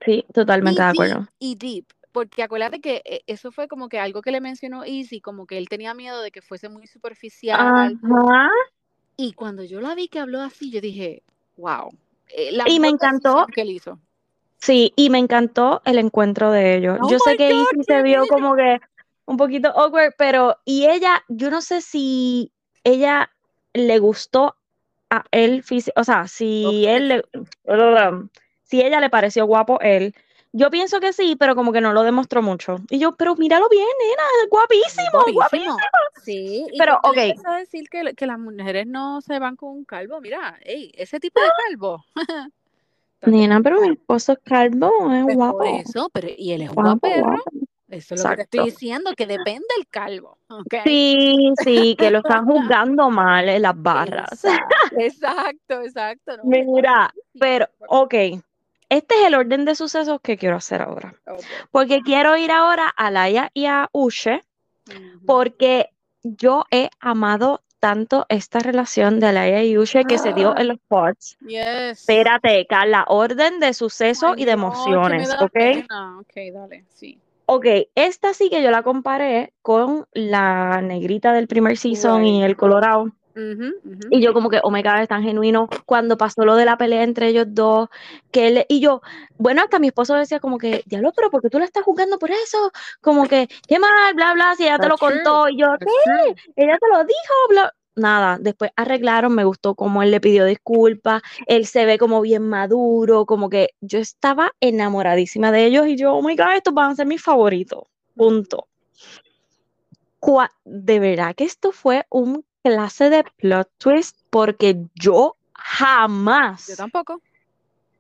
Sí, totalmente y de deep, acuerdo. y deep, porque acuérdate que eh, eso fue como que algo que le mencionó Easy, como que él tenía miedo de que fuese muy superficial. Ajá. Y cuando yo la vi que habló así, yo dije, wow, la Y me encantó. decisión que él hizo. Sí, y me encantó el encuentro de ellos. Oh Yo sé que God, Izzy se vio como que un poquito awkward, pero y ella, yo no sé si ella le gustó a él, o sea, si él le, si ella le pareció guapo él. Yo pienso que sí, pero como que no lo demostró mucho. Y yo, pero míralo bien, nena, es guapísimo, guapísimo. Sí, y Pero, ok. a decir que, que las mujeres no se van con un calvo, mira, ey, ese tipo de calvo. Nena, pero mi esposo es calvo, es Pues guapo. por eso, pero y él es Guapo, guapo. Eso es lo que te estoy diciendo, que depende del calvo. ¿ok? Sí, sí, que lo están juzgando mal en las barras. Exacto, exacto, exacto. no, Mira, guapísimo. pero, ok, este es el orden de sucesos que quiero hacer ahora. Porque quiero ir ahora a Laia y a Ushe, porque yo he amado tanto esta relación de Laia y Ushe que se dio en los pods. Yes. Espérate, Carla, orden de sucesos Ay, y de emociones, ¿ok? pena. Ok, dale, sí. Ok, esta sí que yo la comparé con la negrita del primer season y el colorado. Y yo como que, oh my God, es tan genuino. Cuando pasó lo de la pelea entre ellos dos, que él, y yo, bueno, hasta mi esposo decía como que, diablo, pero ¿por qué tú la estás juzgando por eso? Como que, qué mal, bla, bla, si ella te lo true. contó. Y yo, ¿qué? Ella te lo dijo, bla. Nada, después arreglaron, me gustó cómo él le pidió disculpas, él se ve como bien maduro, como que yo estaba enamoradísima de ellos y yo, oh my God, estos van a ser mis favoritos, punto. De verdad que esto fue un clase de plot twist porque yo Yo jamás tampoco.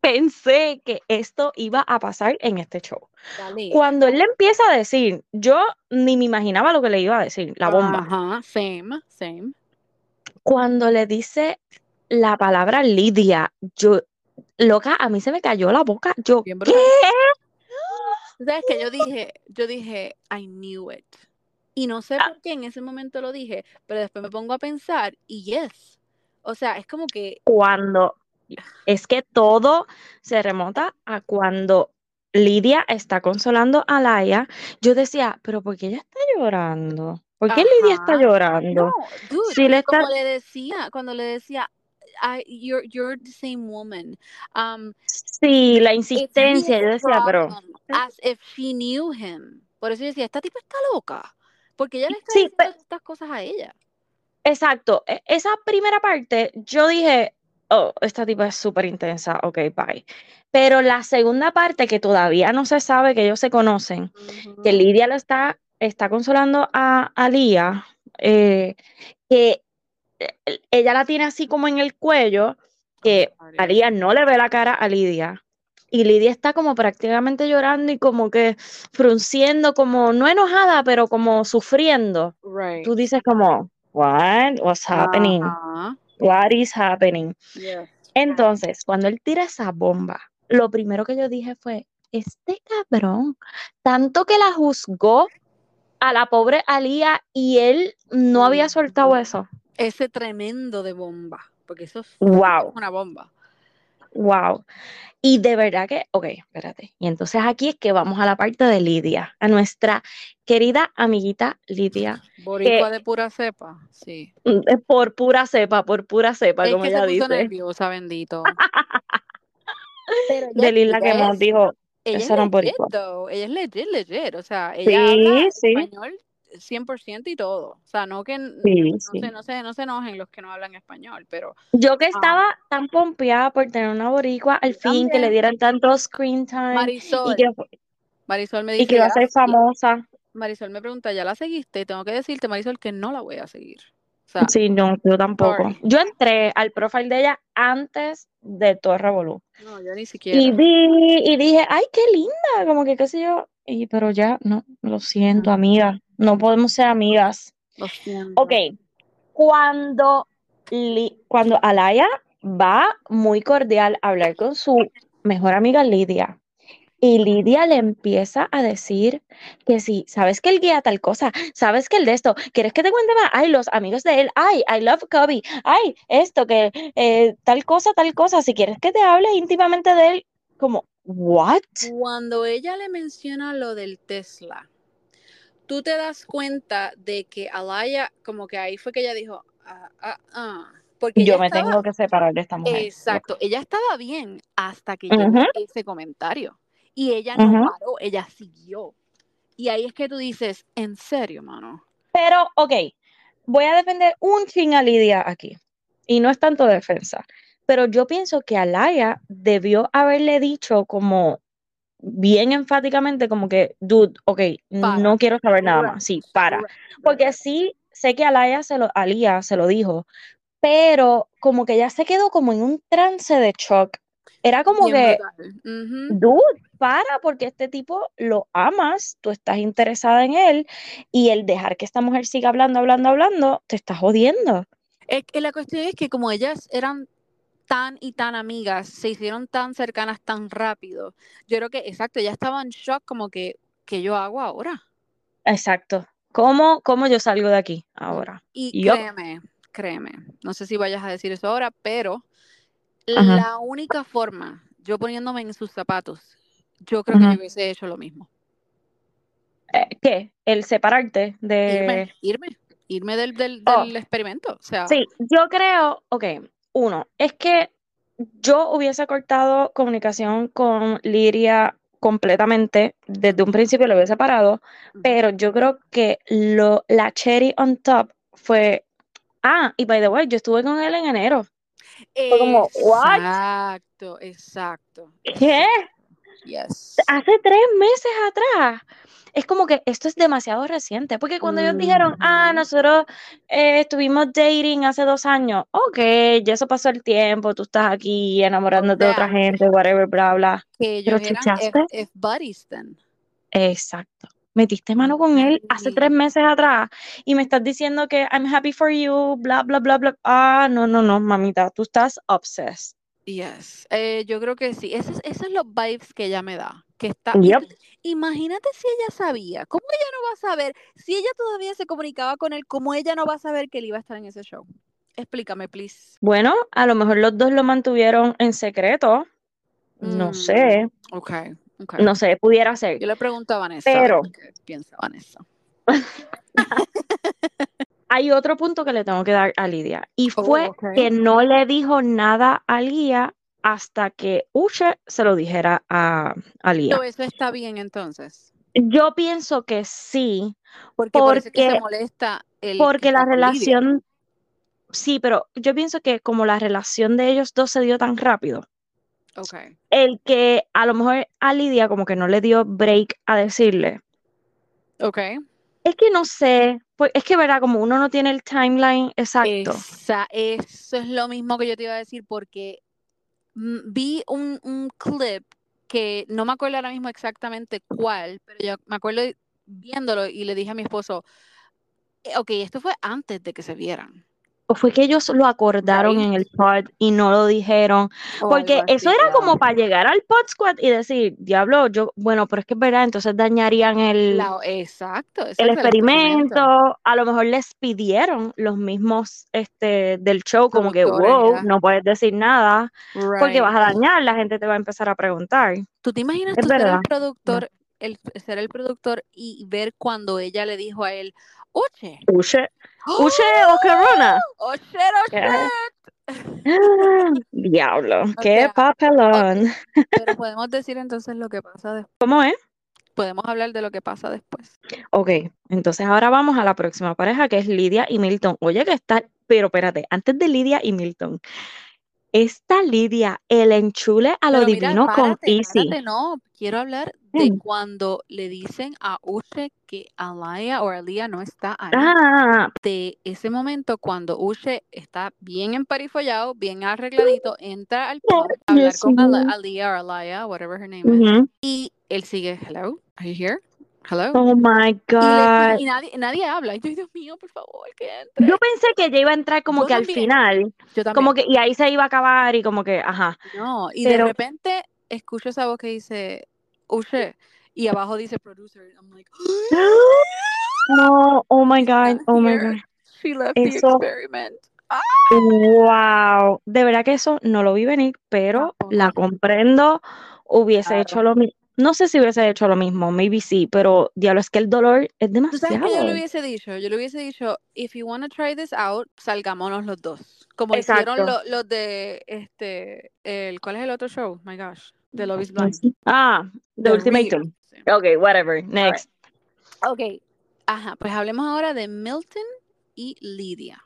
pensé que esto iba a pasar en este show. Dale. Cuando él le empieza a decir, yo ni me imaginaba lo que le iba a decir, la bomba. Ajá, same, same. Cuando le dice la palabra Lidia, yo, loca, a mí se me cayó la boca. Yo, Bien ¿qué? ¿Sabes que Yo dije, yo dije, I knew it. Y no sé Ah. por qué en ese momento lo dije, pero después me pongo a pensar y yes. O sea, es como que Cuando, es que todo se remonta a cuando Lidia está consolando a Laia, yo decía, pero ¿por qué ella está llorando? ¿Por qué Lidia está llorando? No, dude, Si le está- como le decía, cuando le decía, I, you're, you're the same woman. Um, Sí, la insistencia, yo decía, pero... As if she knew him. Por eso yo decía, esta tipa está loca. Porque ella le está Sí, diciendo estas cosas a ella. Exacto, e- esa primera parte yo dije, oh, esta tipa es súper intensa, ok, bye. Pero la segunda parte que todavía no se sabe que ellos se conocen, que. Lidia lo está, está consolando a, a Lía, eh, que eh, ella la tiene así como en el cuello, que Ay, a Dios. Lía no le ve la cara a Lidia. Y Lidia está como prácticamente llorando y como que frunciendo, como no enojada, pero como sufriendo. Right. Tú dices como, what? What's happening? What is happening? Yes. Entonces, cuando él tira esa bomba, lo primero que yo dije fue, este cabrón, tanto que la juzgó a la pobre Alía y él no había soltado eso. Ese tremendo de bomba. Porque eso es Wow, una bomba. Wow. Y de verdad que, ok, espérate. Y entonces aquí es que vamos a la parte de Lidia, a nuestra querida amiguita Lidia, Boricua que- de pura cepa. Sí. mm, por pura cepa, por pura cepa, Es como que se ella puso dice. nerviosa, bendito. Pero De Lila que es- dijo, Ella es legit, boricua. Ella es legit, legit. O sea, Sí, ella habla sí. español 100% y todo. O sea, no que Sí, no, sí. se, no, se, no se enojen los que no hablan español, pero Yo que Ah. estaba tan pompeada por tener una boricua al fin, que le dieran tanto screen time y Marisol, que, Marisol me y dice, que iba a "Ya ser famosa. Marisol me pregunta, ¿ya la seguiste? Y tengo que decirte, Marisol, que no la voy a seguir. O sea, Sí, no, yo tampoco. sorry. Yo entré al profile de ella antes de todo revolú. no, yo ni Y siquiera. vi, y dije, ay, qué linda, como que qué sé yo. Y pero ya, no, lo siento, Mm. amiga. No podemos ser amigas. Ok, cuando, Li- cuando Alaya va muy cordial a hablar con su mejor amiga Lidia, y Lidia le empieza a decir que sí, sabes que él guía tal cosa, sabes que el de esto, ¿quieres que te cuente más? Ay, los amigos de él, ay, I love Kobe, ay, esto, que eh, tal cosa, tal cosa, si quieres que te hable íntimamente de él, como, ¿what? Cuando ella le menciona lo del Tesla, tú te das cuenta de que Alaya, como que ahí fue que ella dijo, ah, ah, ah. Porque Yo me estaba- tengo que separar de esta mujer. Exacto, ella estaba bien hasta que llegó Ujú. ese comentario. Y ella no paró, ella siguió. Y ahí es que tú dices, en serio, mano. Pero, ok, voy a defender un ching a Lidia aquí. Y no es tanto defensa. Pero yo pienso que Alaya debió haberle dicho como bien enfáticamente como que, dude, ok, Para. no quiero saber nada más. Sí, para. Porque sí, sé que Alaya se lo, Alía se lo dijo, pero como que ella se quedó como en un trance de shock. Era como Bien que, dude, para, porque este tipo lo amas, tú estás interesada en él, y el dejar que esta mujer siga hablando, hablando, hablando, te está jodiendo. Es que la cuestión es que como ellas eran tan y tan amigas, se hicieron tan cercanas tan rápido, yo creo que, exacto, ella estaba en shock como que, ¿qué yo hago ahora? Exacto. ¿Cómo, cómo yo salgo de aquí ahora? Y Yup. créeme, créeme, no sé si vayas a decir eso ahora, pero Ajá. la única forma, yo poniéndome en sus zapatos, yo creo que yo hubiese hecho lo mismo. Eh, ¿Qué? El separarte de... Irme, irme, irme del, del, Oh. del experimento. O sea, Sí, yo creo, ok, uno, es que yo hubiese cortado comunicación con Liria completamente, desde un principio lo hubiese parado, ujú. pero yo creo que lo, la cherry on top fue, ah, y by the way, yo estuve con él en enero. Fue como, what? Exacto, exacto. ¿Qué? Yes. Hace tres meses atrás. Es como que esto es demasiado reciente, porque cuando ellos dijeron, ah, Ujú. nosotros eh, estuvimos dating hace dos años, ok, ya eso pasó el tiempo, tú estás aquí enamorándote de otra gente, whatever, bla, bla. Que Pero ellos eran chichaste. F, F buddies then. Exacto. Metiste mano con él hace Sí. tres meses atrás y me estás diciendo que I'm happy for you, bla, bla, bla, bla. Ah, no, no, no, mamita, tú estás obsessed. Yes. Eh, yo creo que sí. Esos, esos son los vibes que ella me da. Que está. Yep. Imagínate si ella sabía. ¿Cómo ella no va a saber? Si ella todavía se comunicaba con él, ¿cómo ella no va a saber que él iba a estar en ese show? Explícame, please. Bueno, a lo mejor los dos lo mantuvieron en secreto. No Mm, sé. Ok, Okay. No sé, pudiera ser. Yo le pregunto a Vanessa. Pero- ¿Qué piensa Vanessa? Hay otro punto que le tengo que dar a Lidia y Oh, fue que no le dijo nada a Lía hasta que Ushe se lo dijera a, a Lía. So, eso está bien entonces. Yo pienso que sí, Porque, que se molesta el porque la Lidia. relación, sí, pero yo pienso que como la relación de ellos dos se dio tan rápido, Okay. el que a lo mejor a Lidia como que no le dio break a decirle, Okay. Es que no sé, pues es que verdad, como uno no tiene el timeline exacto. Esa- eso es lo mismo que yo te iba a decir porque mm, vi un, un clip que no me acuerdo ahora mismo exactamente cuál, pero yo me acuerdo viéndolo y le dije a mi esposo, eh, ok, esto fue antes de que se vieran. O fue que ellos lo acordaron en el pod y no lo dijeron. Porque eso era como para llegar al pod squad y decir, diablo, yo, bueno, pero es que es verdad, entonces dañarían el, La- exacto, el exacto, experimento. A lo mejor les pidieron los mismos este, del show, como que, wow, ya. no puedes decir nada, porque vas a dañar, la gente te va a empezar a preguntar. ¿Tú te imaginas tú ser el productor, el, ser el productor y ver cuando ella le dijo a él, oye, Uche, Uche o Corona. oh shit, oh. Diablo, qué papelón. Pero podemos decir entonces lo que pasa después. ¿Cómo es? Podemos hablar de lo que pasa después. Ok, entonces ahora vamos a la próxima pareja que es Lidia y Milton. Oye, que está, pero espérate, antes de Lidia y Milton, esta Lidia, el enchule a lo Pero mira, divino con Easy. párate, no. Quiero hablar de Mm. cuando le dicen a Ushe que Alaya o Alia no está ahí. Ah, De ese momento cuando Ushe está bien emparifollado, bien arregladito, entra al pub a hablar con. Alia o Alaya, whatever her name is, y él sigue, hello, are you here? Hello. Oh my Y, le- God. y nadie, nadie habla. Yo, Dios mío, por favor, que entre. Yo pensé que ella iba a entrar como Yo que al final, Yo también. como que, y ahí se iba a acabar y como que, ajá. No, y Pero- de repente escucho esa voz que dice, Ushe, y abajo dice producer. I'm like, No, oh my God, oh my. God. she left the experiment. Wow, de verdad que eso no lo vi venir, pero la comprendo. Hubiese Claro. hecho lo mismo. No sé si hubiese hecho lo mismo, maybe sí, pero diablo, es que el dolor es ¿Tú sabes que yo demasiado. le hubiese dicho? Yo le hubiese dicho, if you want to try this out, salgámonos los dos. Como hicieron Exacto. lo- los de, este, el, ¿cuál es el otro show? My gosh, de Love is Blind. Ah, The The Ultimatum. Real. Ok, whatever, next. Ok, ajá, pues hablemos ahora de Milton y Lydia.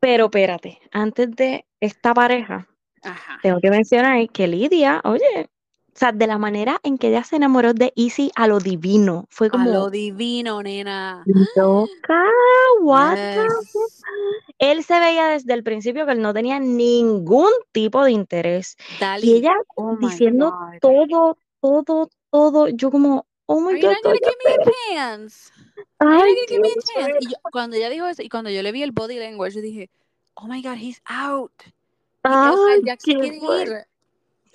Pero espérate, antes de esta pareja, Ajá. tengo que mencionar que Lidia, oye, o sea, de la manera en que ella se enamoró de Easy a lo divino, fue A como lo divino, nena. loca, what the Yes. Él se veía desde el principio que él no tenía ningún tipo de interés. Y ella oh diciendo todo, todo, todo. Yo como, oh my Are God, gonna give me a chance? Ay, give me a chance? Y yo, cuando ella dijo eso, y cuando yo le vi el body language, yo dije, oh my God, he's out. Y, o sea, Ay, quiere fuerte. ir.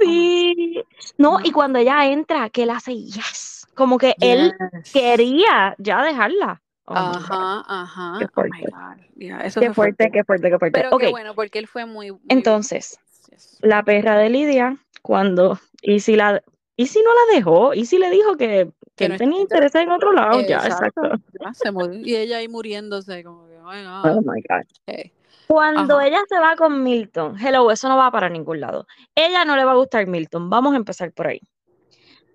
Sí. No, y cuando ella entra, que él hace yes. Como que él quería ya dejarla. Oh Ajá, ajá. Qué Oh my fuerte. God. Yeah, eso Qué fue fuerte, qué fuerte, qué fuerte. Pero Ok, qué bueno, porque él fue muy, muy entonces, yes. la perra de Lidia, cuando Easy la, Easy no la dejó, Easy le dijo que, que él no tenía interés en otro lado, ya, Exacto. exacto. Ya se murió. Y ella ahí muriéndose, como que, oh my Oh God. my God. Okay. Cuando Ajá. ella se va con Milton, hello, eso no va para ningún lado. Ella no le va a gustar Milton, vamos a empezar por ahí.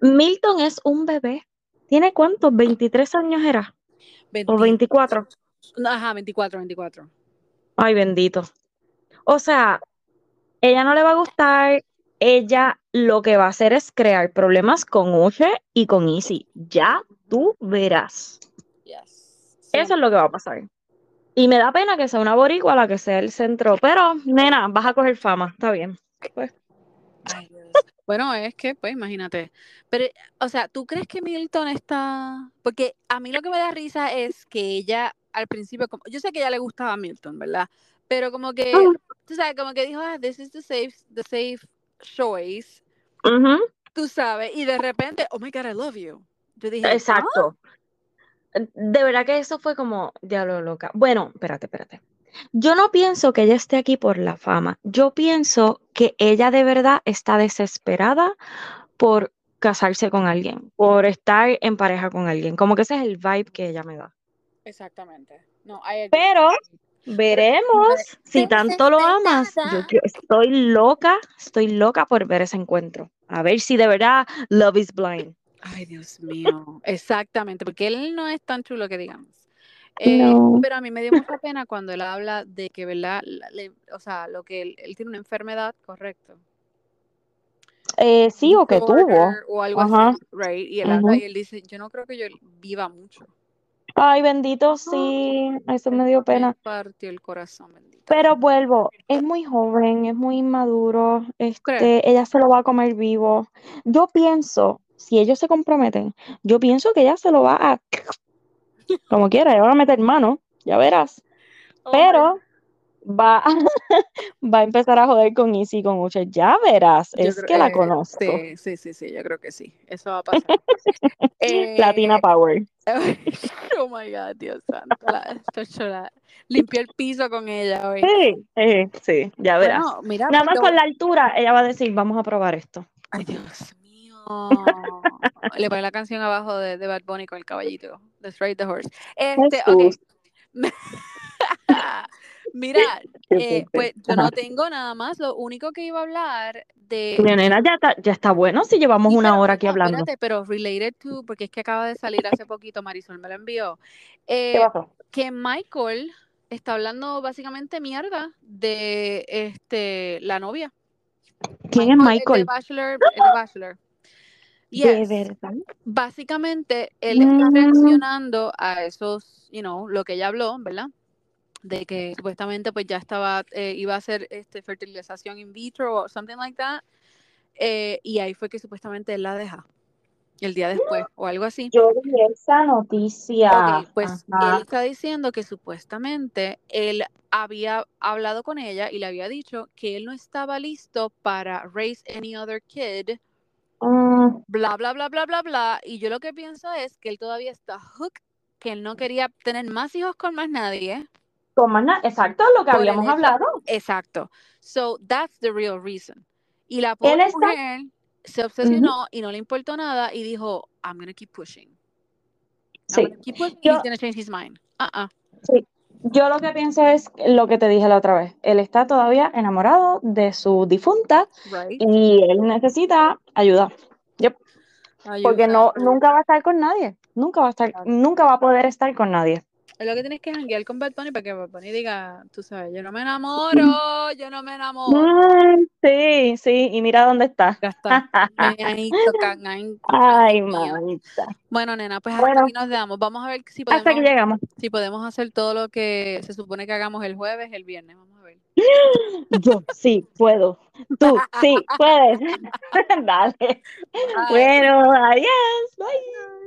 Milton es un bebé. ¿Tiene cuántos? ¿23 años era? ¿O 24? No, Ajá, 24, 24. Ay, bendito. O sea, ella no le va a gustar. Ella lo que va a hacer es crear problemas con Uche y con Easy. Ya tú verás. Yes. Eso es lo que va a pasar. Y me da pena que sea una boricua la que sea el centro. Pero, nena, vas a coger fama. Está bien. Pues, Ay. Bueno, es que, pues, imagínate. Pero, o sea, ¿tú crees que Milton está...? Porque a mí lo que me da risa es que ella, al principio, como... yo sé que ella le gustaba a Milton, ¿verdad? Pero como que, tú sabes, como que dijo, ah, this is the safe, the safe choice, ujú, tú sabes, y de repente, oh my God, I love you. Yo dije, "Ah". De verdad que eso fue como, diablo loca. Bueno, espérate, espérate. Yo no pienso que ella esté aquí por la fama. Yo pienso que ella de verdad está desesperada por casarse con alguien, por estar en pareja con alguien. Como que ese es el vibe que ella me da. Exactamente. No. Pero veremos si tanto lo amas. Yo estoy loca, estoy loca por ver ese encuentro. A ver si de verdad love is blind. Ay, Dios mío. Exactamente, porque él no es tan chulo que digamos. Eh, No. Pero a mí me dio mucha pena cuando él habla de que, ¿verdad? Le- o sea, lo que él, él tiene una enfermedad, correcto. Eh, sí, o que tuvo. O algo Ajá. así, right? Y él habla y él dice, yo no creo que yo viva mucho. Ay, bendito, sí. Eso me dio Me pena. partió el corazón, bendito. Pero vuelvo, es muy joven, es muy inmaduro, ¿Crees? este, ella se lo va a comer vivo. Yo pienso, si ellos se comprometen, yo pienso que ella se lo va a, como quiera, ella va a meter mano, ya verás. Oh Pero va, a- va a empezar a joder con Izzy y con Usher, ya verás, Yo es creo- que la eh, conozco. Sí, sí, sí, sí, yo creo que sí. Eso va a pasar. Eh, Latina Power. oh my God, Dios santo. La, limpió el piso con ella hoy. Sí, eh, sí, ya verás. Bueno, mira, Nada más pero- con la altura, ella va a decir, vamos a probar esto. Ay, Dios mío. Le pone la canción abajo de, de Bad Bunny con el caballito. Let's ride the horse. Este, ok. Jesús. Mira, Qué eh, pues yo Ajá. no tengo nada más. Lo único que iba a hablar de. Nena ya está, ya está bueno si llevamos Sí, una pero hora aquí hablando. Espérate, pero related to, porque es que acaba de salir hace poquito, Marisol me lo envió. ¿Qué eh, pasó? que Michael está hablando básicamente mierda de este la novia. ¿Quién es el Michael? de Bachelor, el de Bachelor. ¿De Yes. verdad? Básicamente, él está Mm. reaccionando a esos, you know, lo que ella habló, ¿verdad? De que supuestamente pues ya estaba, eh, iba a hacer este fertilización in vitro o something like that. eh, y ahí fue que supuestamente él la deja el día después o algo así. Yo vi esa noticia. Ok, pues Ajá. él está diciendo que supuestamente él había hablado con ella y le había dicho que él no estaba listo para raise any other kid, Mm, bla, bla, bla, bla, bla, bla. Y yo lo que pienso es que él todavía está hooked, que él no quería tener más hijos con más nadie. con más na- exacto, lo que Por habíamos hablado. Exacto. So, that's the real reason. Y la pobre está- mujer se obsesionó y no le importó nada y dijo, I'm gonna keep pushing. I'm Sí. gonna keep pushing. Yo- He's gonna change his mind. Uh-uh. Yo lo que pienso es lo que te dije la otra vez. Él está todavía enamorado de su difunta Right. y él necesita ayuda. Yep. Porque no, Ayuda. nunca va a estar con nadie. Nunca va a estar, nunca va a poder estar con nadie. Es lo que tienes que janguear con Bad Bunny para que Bad Bunny diga, tú sabes, yo no me enamoro, yo no me enamoro. Mm, sí, sí, y mira dónde está. Ya está. Ahí tocan, ahí- Ay, mamita. Bueno, nena, pues hasta aquí nos damos. Vamos a ver si Hasta que podemos, llegamos. si podemos hacer todo lo que se supone que hagamos el jueves, el viernes. Vamos a ver. Yo sí puedo. Tú sí puedes. Dale. Bye. Bueno, adiós. Bye.